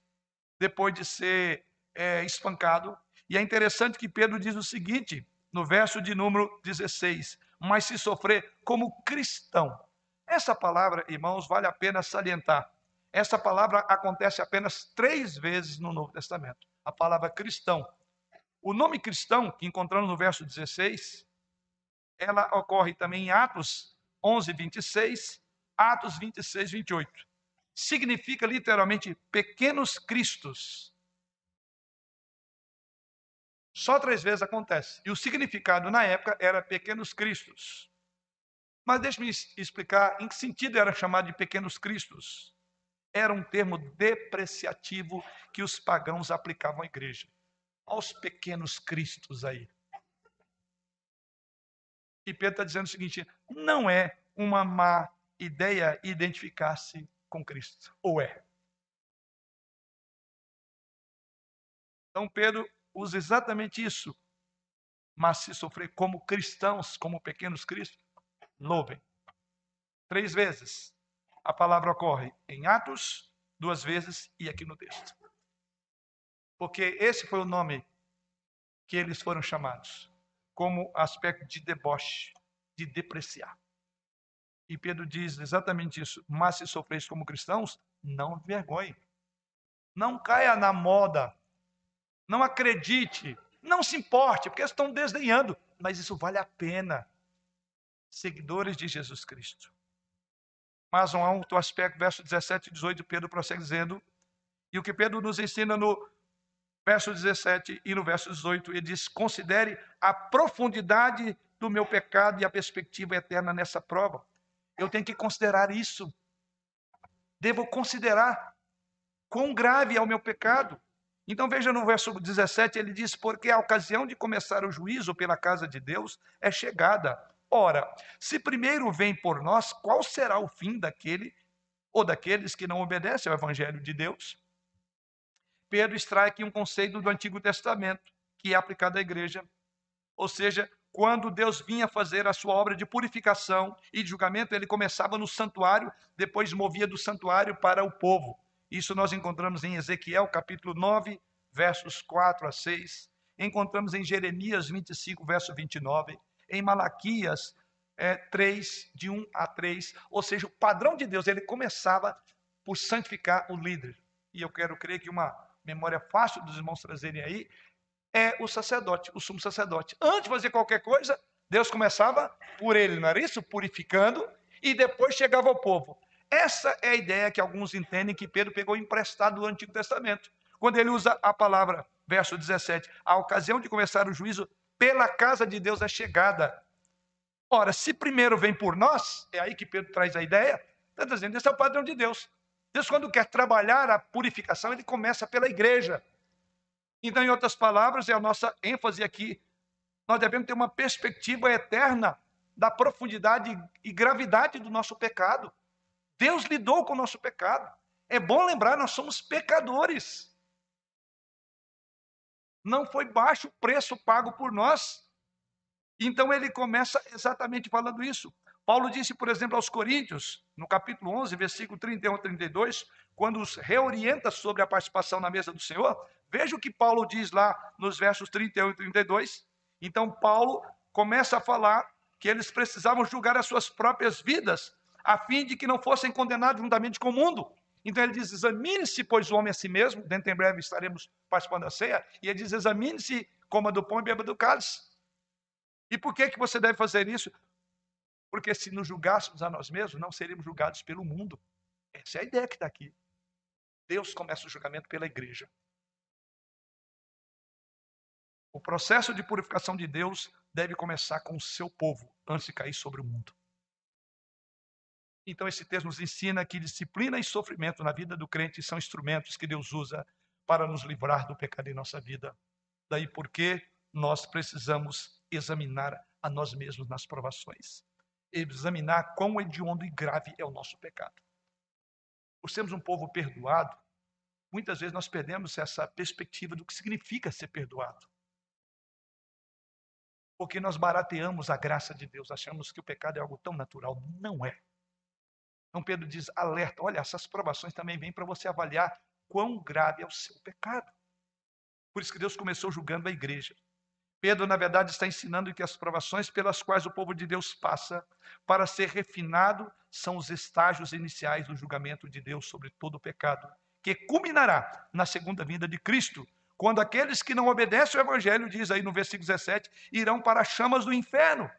depois de ser é, espancado. E é interessante que Pedro diz o seguinte, no verso de número 16: Mas se sofrer como cristão. Essa palavra, irmãos, vale a pena salientar. Essa palavra acontece apenas três vezes no Novo Testamento. A palavra cristão. O nome cristão, que encontramos no verso 16, ela ocorre também em Atos 11, 26, Atos 26, 28. Significa literalmente pequenos cristos. Só três vezes acontece. E o significado na época era pequenos cristos. Mas deixe-me explicar em que sentido era chamado de pequenos cristos. Era um termo depreciativo que os pagãos aplicavam à igreja. Aos pequenos cristos aí. E Pedro está dizendo o seguinte: não é uma má ideia identificar-se com Cristo. Ou é? Então Pedro usa exatamente isso. Mas se sofrer como cristãos, como pequenos cristos, louvem. Três vezes a palavra ocorre em Atos, duas vezes e aqui no texto. Porque esse foi o nome que eles foram chamados, como aspecto de deboche, de depreciar. E Pedro diz exatamente isso. Mas se sofreis como cristãos, não vergonhe. Não caia na moda não acredite, não se importe, porque estão desdenhando, mas isso vale a pena. Seguidores de Jesus Cristo. Mas um outro aspecto, verso 17 e 18, Pedro prossegue dizendo, e o que Pedro nos ensina no verso 17 e no verso 18, ele diz: considere a profundidade do meu pecado e a perspectiva eterna nessa prova. Eu tenho que considerar isso. Devo considerar quão grave é o meu pecado. Então veja no verso 17, ele diz: Porque a ocasião de começar o juízo pela casa de Deus é chegada. Ora, se primeiro vem por nós, qual será o fim daquele ou daqueles que não obedecem ao evangelho de Deus? Pedro extrai aqui um conceito do Antigo Testamento, que é aplicado à igreja. Ou seja, quando Deus vinha fazer a sua obra de purificação e de julgamento, ele começava no santuário, depois movia do santuário para o povo. Isso nós encontramos em Ezequiel, capítulo 9, versos 4 a 6. Encontramos em Jeremias 25, verso 29. Em Malaquias é, 3, de 1 a 3. Ou seja, o padrão de Deus, ele começava por santificar o líder. E eu quero crer que uma memória fácil dos irmãos trazerem aí é o sacerdote, o sumo sacerdote. Antes de fazer qualquer coisa, Deus começava por ele, não era isso? Purificando, e depois chegava ao povo. Essa é a ideia que alguns entendem que Pedro pegou emprestado do Antigo Testamento. Quando ele usa a palavra, verso 17, a ocasião de começar o juízo pela casa de Deus é chegada. Ora, se primeiro vem por nós, é aí que Pedro traz a ideia, está dizendo, esse é o padrão de Deus. Deus, quando quer trabalhar a purificação, ele começa pela igreja. Então, em outras palavras, é a nossa ênfase aqui. Nós devemos ter uma perspectiva eterna da profundidade e gravidade do nosso pecado. Deus lidou com o nosso pecado. É bom lembrar, nós somos pecadores. Não foi baixo o preço pago por nós. Então ele começa exatamente falando isso. Paulo disse, por exemplo, aos Coríntios, no capítulo 11, versículo 31 a 32, quando os reorienta sobre a participação na mesa do Senhor, veja o que Paulo diz lá nos versos 31 e 32. Então Paulo começa a falar que eles precisavam julgar as suas próprias vidas a fim de que não fossem condenados juntamente com o mundo. Então ele diz: examine-se, pois, o homem a si mesmo. Dentro em breve estaremos participando da ceia. E ele diz: examine-se, coma do pão e beba do cálice. E por que, que você deve fazer isso? Porque se nos julgássemos a nós mesmos, não seríamos julgados pelo mundo. Essa é a ideia que está aqui. Deus começa o julgamento pela igreja. O processo de purificação de Deus deve começar com o seu povo, antes de cair sobre o mundo. Então, esse texto nos ensina que disciplina e sofrimento na vida do crente são instrumentos que Deus usa para nos livrar do pecado em nossa vida. Daí porque nós precisamos examinar a nós mesmos nas provações. Examinar quão hediondo e grave é o nosso pecado. Por sermos um povo perdoado, muitas vezes nós perdemos essa perspectiva do que significa ser perdoado. Porque nós barateamos a graça de Deus, achamos que o pecado é algo tão natural. Não é. Então Pedro diz: alerta, olha, essas provações também vêm para você avaliar quão grave é o seu pecado. Por isso que Deus começou julgando a igreja. Pedro, na verdade, está ensinando que as provações pelas quais o povo de Deus passa para ser refinado são os estágios iniciais do julgamento de Deus sobre todo o pecado, que culminará na segunda vinda de Cristo, quando aqueles que não obedecem ao Evangelho, diz aí no versículo 17, irão para as chamas do inferno.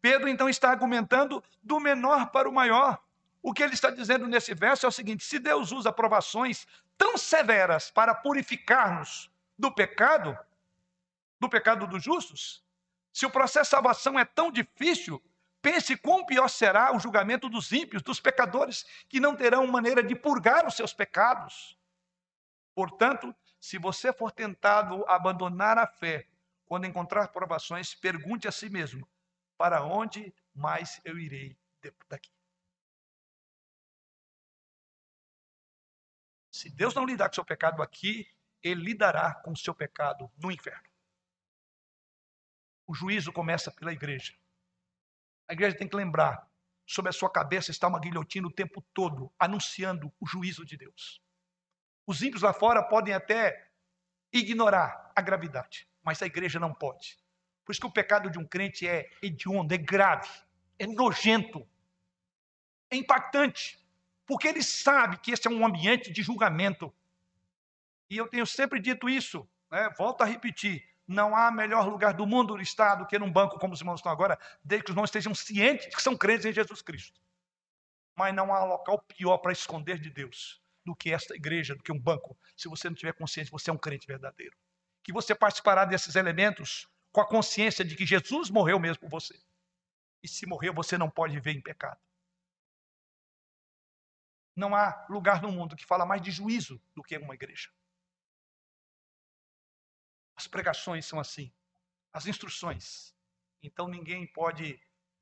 Pedro então está argumentando do menor para o maior. O que ele está dizendo nesse verso é o seguinte: se Deus usa provações tão severas para purificar-nos do pecado, do pecado dos justos, se o processo de salvação é tão difícil, pense quão pior será o julgamento dos ímpios, dos pecadores, que não terão maneira de purgar os seus pecados. Portanto, se você for tentado abandonar a fé quando encontrar provações, pergunte a si mesmo: para onde mais eu irei daqui? Se Deus não lidar com seu pecado aqui, ele lidará com seu pecado no inferno. O juízo começa pela igreja. A igreja tem que lembrar: sobre a sua cabeça está uma guilhotina o tempo todo, anunciando o juízo de Deus. Os ímpios lá fora podem até ignorar a gravidade, mas a igreja não pode. Por isso que o pecado de um crente é hediondo, é grave, é nojento, é impactante, porque ele sabe que esse é um ambiente de julgamento. E eu tenho sempre dito isso, né? volto a repetir: não há melhor lugar do mundo no Estado que num banco como os irmãos estão agora, desde que os irmãos estejam cientes de que são crentes em Jesus Cristo. Mas não há local pior para esconder de Deus do que esta igreja, do que um banco, se você não tiver consciência, você é um crente verdadeiro. Que você participará desses elementos com a consciência de que Jesus morreu mesmo por você. E se morreu, você não pode viver em pecado. Não há lugar no mundo que fala mais de juízo do que uma igreja. As pregações são assim, as instruções. Então ninguém pode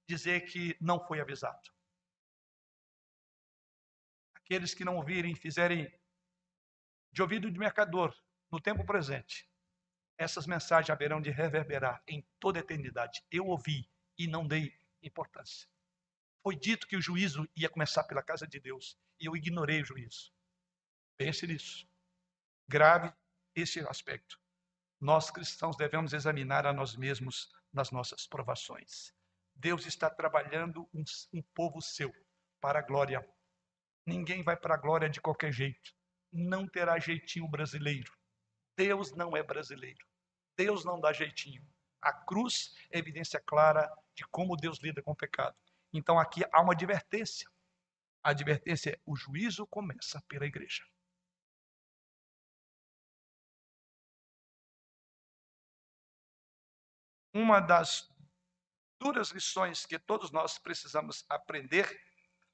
dizer que não foi avisado. Aqueles que não ouvirem, fizerem de ouvido de mercador no tempo presente, essas mensagens haverão de reverberar em toda a eternidade. Eu ouvi e não dei importância. Foi dito que o juízo ia começar pela casa de Deus e eu ignorei o juízo. Pense nisso. Grave esse aspecto. Nós cristãos devemos examinar a nós mesmos nas nossas provações. Deus está trabalhando um, um povo seu para a glória. Ninguém vai para a glória de qualquer jeito. Não terá jeitinho brasileiro. Deus não é brasileiro. Deus não dá jeitinho. A cruz é evidência clara de como Deus lida com o pecado. Então aqui há uma advertência. A advertência é: o juízo começa pela igreja. Uma das duras lições que todos nós precisamos aprender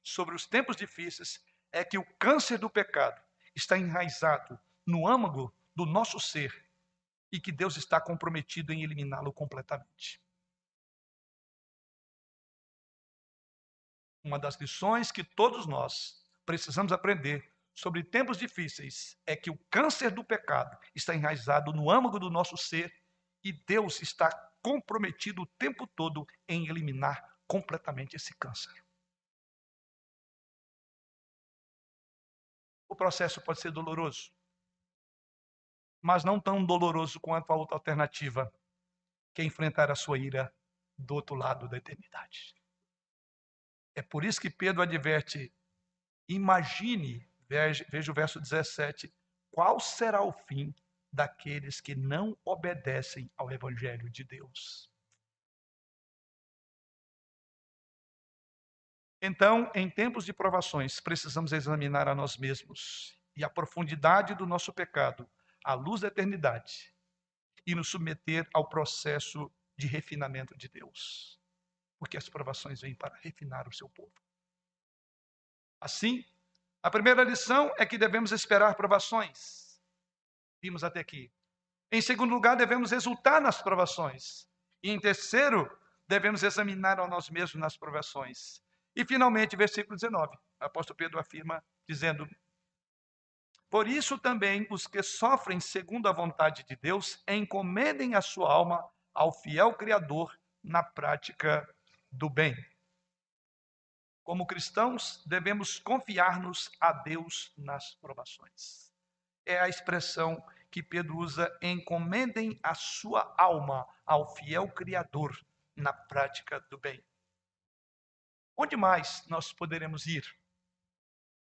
sobre os tempos difíceis é que o câncer do pecado está enraizado no âmago do nosso ser e que Deus está comprometido em eliminá-lo completamente. Uma das lições que todos nós precisamos aprender sobre tempos difíceis é que o câncer do pecado está enraizado no âmago do nosso ser e Deus está comprometido o tempo todo em eliminar completamente esse câncer. O processo pode ser doloroso mas não tão doloroso quanto a outra alternativa, que é enfrentar a sua ira do outro lado da eternidade. É por isso que Pedro adverte: imagine, veja, veja o verso 17, qual será o fim daqueles que não obedecem ao Evangelho de Deus. Então, em tempos de provações, precisamos examinar a nós mesmos e a profundidade do nosso pecado à luz da eternidade e nos submeter ao processo de refinamento de Deus. Porque as provações vêm para refinar o seu povo. Assim, a primeira lição é que devemos esperar provações. Vimos até aqui. Em segundo lugar, devemos exultar nas provações. E em terceiro, devemos examinar a nós mesmos nas provações. E finalmente, versículo 19, o apóstolo Pedro afirma, dizendo: Por isso também os que sofrem segundo a vontade de Deus encomendem a sua alma ao fiel Criador na prática do bem. Como cristãos, devemos confiar-nos a Deus nas provações. É a expressão que Pedro usa: encomendem a sua alma ao fiel Criador na prática do bem. Onde mais nós poderemos ir?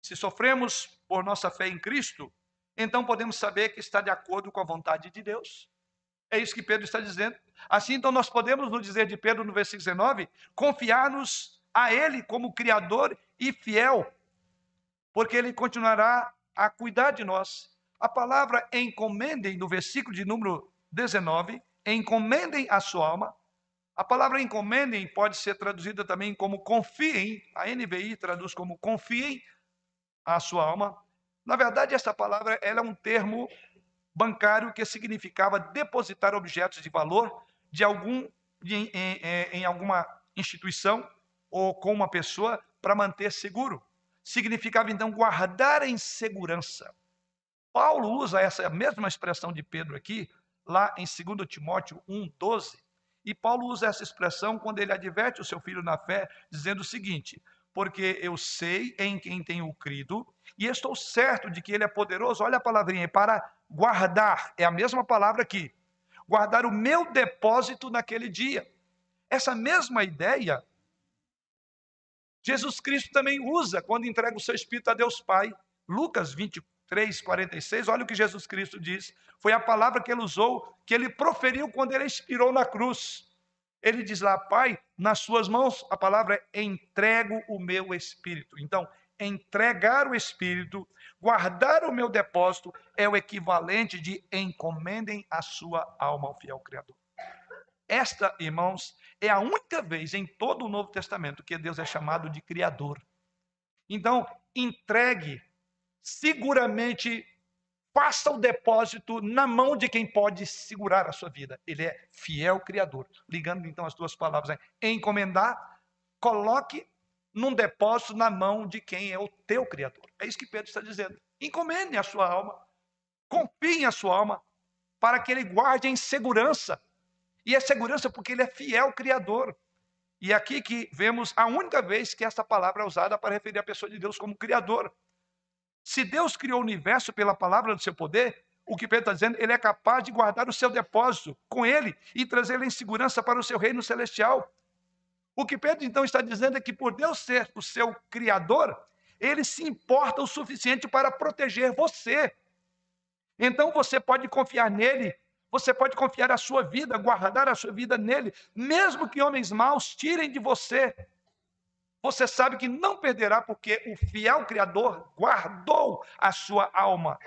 Se sofremos por nossa fé em Cristo, então podemos saber que está de acordo com a vontade de Deus. É isso que Pedro está dizendo. Assim, então, nós podemos, no dizer de Pedro, no versículo 19, confiar-nos a Ele como Criador e fiel, porque Ele continuará a cuidar de nós. A palavra encomendem, no versículo de número 19, encomendem a sua alma, a palavra encomendem pode ser traduzida também como confiem. A NVI traduz como confiem a sua alma. Na verdade, essa palavra ela é um termo bancário que significava depositar objetos de valor de algum em, em, em alguma instituição ou com uma pessoa para manter seguro. Significava então guardar em segurança. Paulo usa essa mesma expressão de Pedro aqui, lá em 2 Timóteo 1, 12, e Paulo usa essa expressão quando ele adverte o seu filho na fé, dizendo o seguinte: Porque eu sei em quem tenho crido, e estou certo de que ele é poderoso, olha a palavrinha, para guardar, é a mesma palavra aqui, guardar o meu depósito naquele dia. Essa mesma ideia, Jesus Cristo também usa quando entrega o seu Espírito a Deus Pai. Lucas 23, 46, olha o que Jesus Cristo diz. Foi a palavra que ele usou, que ele proferiu quando ele expirou na cruz. Ele diz lá, Pai, nas suas mãos, a palavra é entrego o meu espírito. Então, entregar o espírito, guardar o meu depósito, é o equivalente de encomendem a sua alma ao fiel Criador. Esta, irmãos, é a única vez em todo o Novo Testamento que Deus é chamado de Criador. Então, entregue seguramente faça o depósito na mão de quem pode segurar a sua vida. Ele é fiel criador. Ligando então as duas palavras, né? encomendar, coloque num depósito na mão de quem é o teu criador. É isso que Pedro está dizendo. Encomende a sua alma, confie a sua alma, para que ele guarde em segurança. E é segurança porque ele é fiel criador. E é aqui que vemos a única vez que essa palavra é usada para referir a pessoa de Deus como criador. Se Deus criou o universo pela palavra do seu poder, o que Pedro está dizendo, ele é capaz de guardar o seu depósito com ele e trazê-lo em segurança para o seu reino celestial. O que Pedro então está dizendo é que por Deus ser o seu criador, ele se importa o suficiente para proteger você. Então você pode confiar nele, você pode confiar a sua vida, guardar a sua vida nele, mesmo que homens maus tirem de você você sabe que não perderá, porque o fiel Criador guardou a sua alma.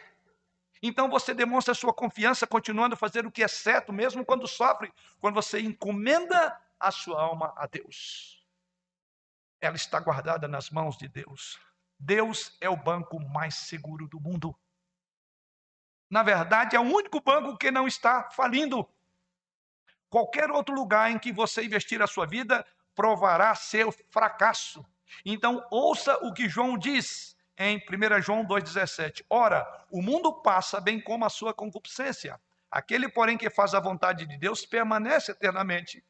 Então você demonstra sua confiança continuando a fazer o que é certo, mesmo quando sofre, quando você encomenda a sua alma a Deus. Ela está guardada nas mãos de Deus. Deus é o banco mais seguro do mundo. Na verdade, é o único banco que não está falindo. Qualquer outro lugar em que você investir a sua vida provará seu fracasso. Então, ouça o que João diz em 1 João 2,17: Ora, o mundo passa bem como a sua concupiscência. Aquele, porém, que faz a vontade de Deus permanece eternamente.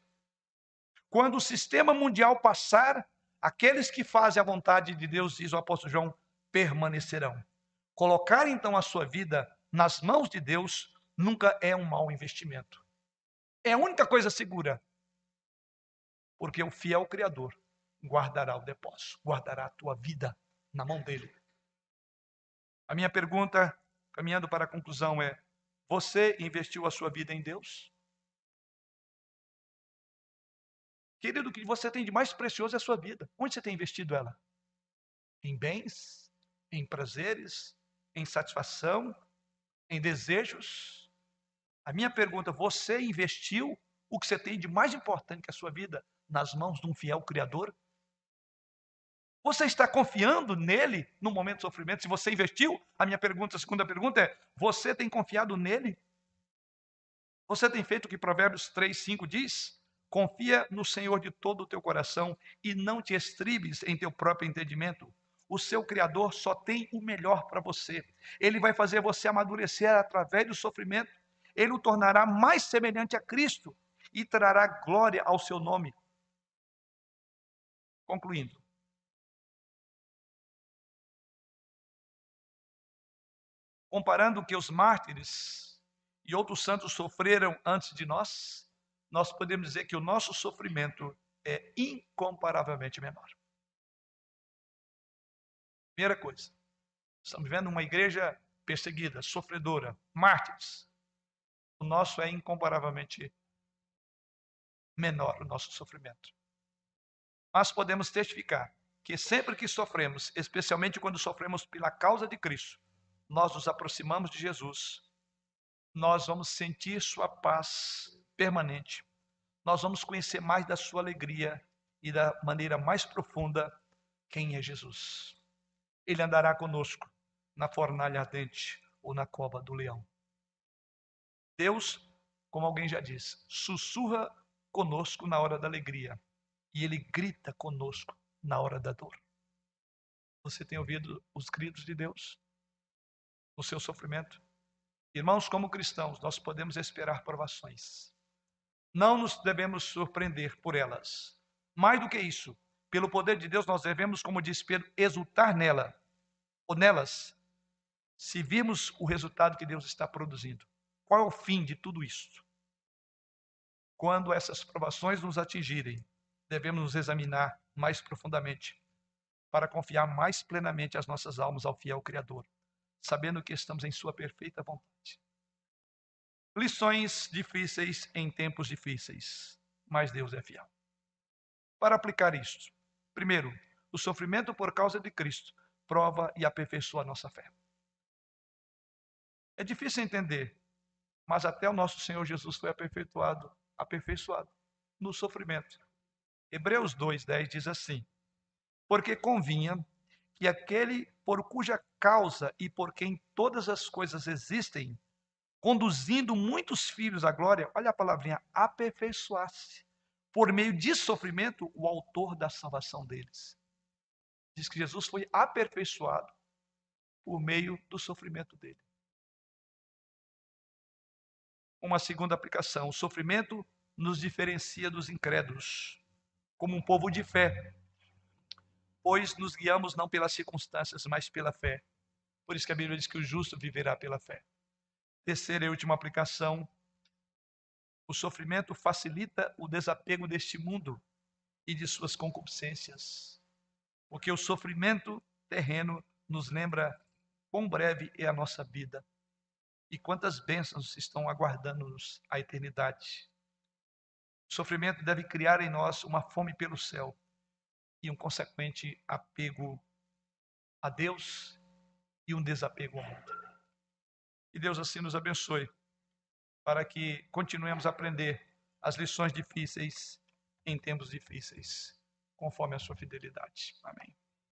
Quando o sistema mundial passar, aqueles que fazem a vontade de Deus, diz o apóstolo João, permanecerão. Colocar então a sua vida nas mãos de Deus nunca é um mau investimento. É a única coisa segura porque o fiel Criador guardará o depósito, guardará a tua vida na mão dele. A minha pergunta, caminhando para a conclusão, é: você investiu a sua vida em Deus? Querido, o que você tem de mais precioso é a sua vida. Onde você tem investido ela? Em bens? Em prazeres? Em satisfação? Em desejos? A minha pergunta: você investiu o que você tem de mais importante que a sua vida nas mãos de um fiel Criador? Você está confiando nele no momento de sofrimento? Se você investiu, a minha pergunta, a segunda pergunta é: você tem confiado nele? Você tem feito o que Provérbios 3, 5 diz? Confia no Senhor de todo o teu coração e não te estribes em teu próprio entendimento. O seu Criador só tem o melhor para você. Ele vai fazer você amadurecer através do sofrimento. Ele o tornará mais semelhante a Cristo e trará glória ao seu nome. Concluindo. Comparando o que os mártires e outros santos sofreram antes de nós, nós podemos dizer que o nosso sofrimento é incomparavelmente menor. Primeira coisa, estamos vendo uma igreja perseguida, sofredora, mártires. O nosso é incomparavelmente menor, o nosso sofrimento. Mas podemos testificar que sempre que sofremos, especialmente quando sofremos pela causa de Cristo, nós nos aproximamos de Jesus, nós vamos sentir Sua paz permanente. Nós vamos conhecer mais da sua alegria e da maneira mais profunda quem é Jesus. Ele andará conosco na fornalha ardente ou na cova do leão. Deus, como alguém já disse, sussurra conosco na hora da alegria e ele grita conosco na hora da dor. Você tem ouvido os gritos de Deus no seu sofrimento? Irmãos, como cristãos, nós podemos esperar provações. Não nos devemos surpreender por elas. Mais do que isso, pelo poder de Deus, nós devemos, como diz Pedro, exultar nela, ou nelas, se virmos o resultado que Deus está produzindo. Qual é o fim de tudo isso? Quando essas provações nos atingirem, devemos nos examinar mais profundamente para confiar mais plenamente as nossas almas ao fiel Criador, sabendo que estamos em Sua perfeita vontade. Lições difíceis em tempos difíceis, mas Deus é fiel. Para aplicar isto, primeiro, o sofrimento por causa de Cristo prova e aperfeiçoa a nossa fé. É difícil entender, mas até o nosso Senhor Jesus foi aperfeiçoado, aperfeiçoado no sofrimento. Hebreus 2:10 diz assim: Porque convinha que aquele por cuja causa e por quem todas as coisas existem conduzindo muitos filhos à glória, olha a palavrinha, aperfeiçoar-se, por meio de sofrimento, o autor da salvação deles. Diz que Jesus foi aperfeiçoado por meio do sofrimento dele. Uma segunda aplicação: o sofrimento nos diferencia dos incrédulos, como um povo de fé, pois nos guiamos não pelas circunstâncias, mas pela fé. Por isso que a Bíblia diz que o justo viverá pela fé. Terceira e última aplicação: o sofrimento facilita o desapego deste mundo e de suas concupiscências. Porque o sofrimento terreno nos lembra quão breve é a nossa vida e quantas bênçãos estão aguardando-nos a eternidade. O sofrimento deve criar em nós uma fome pelo céu e um consequente apego a Deus e um desapego ao mundo. Que Deus assim nos abençoe, para que continuemos a aprender as lições difíceis em tempos difíceis, conforme a sua fidelidade. Amém.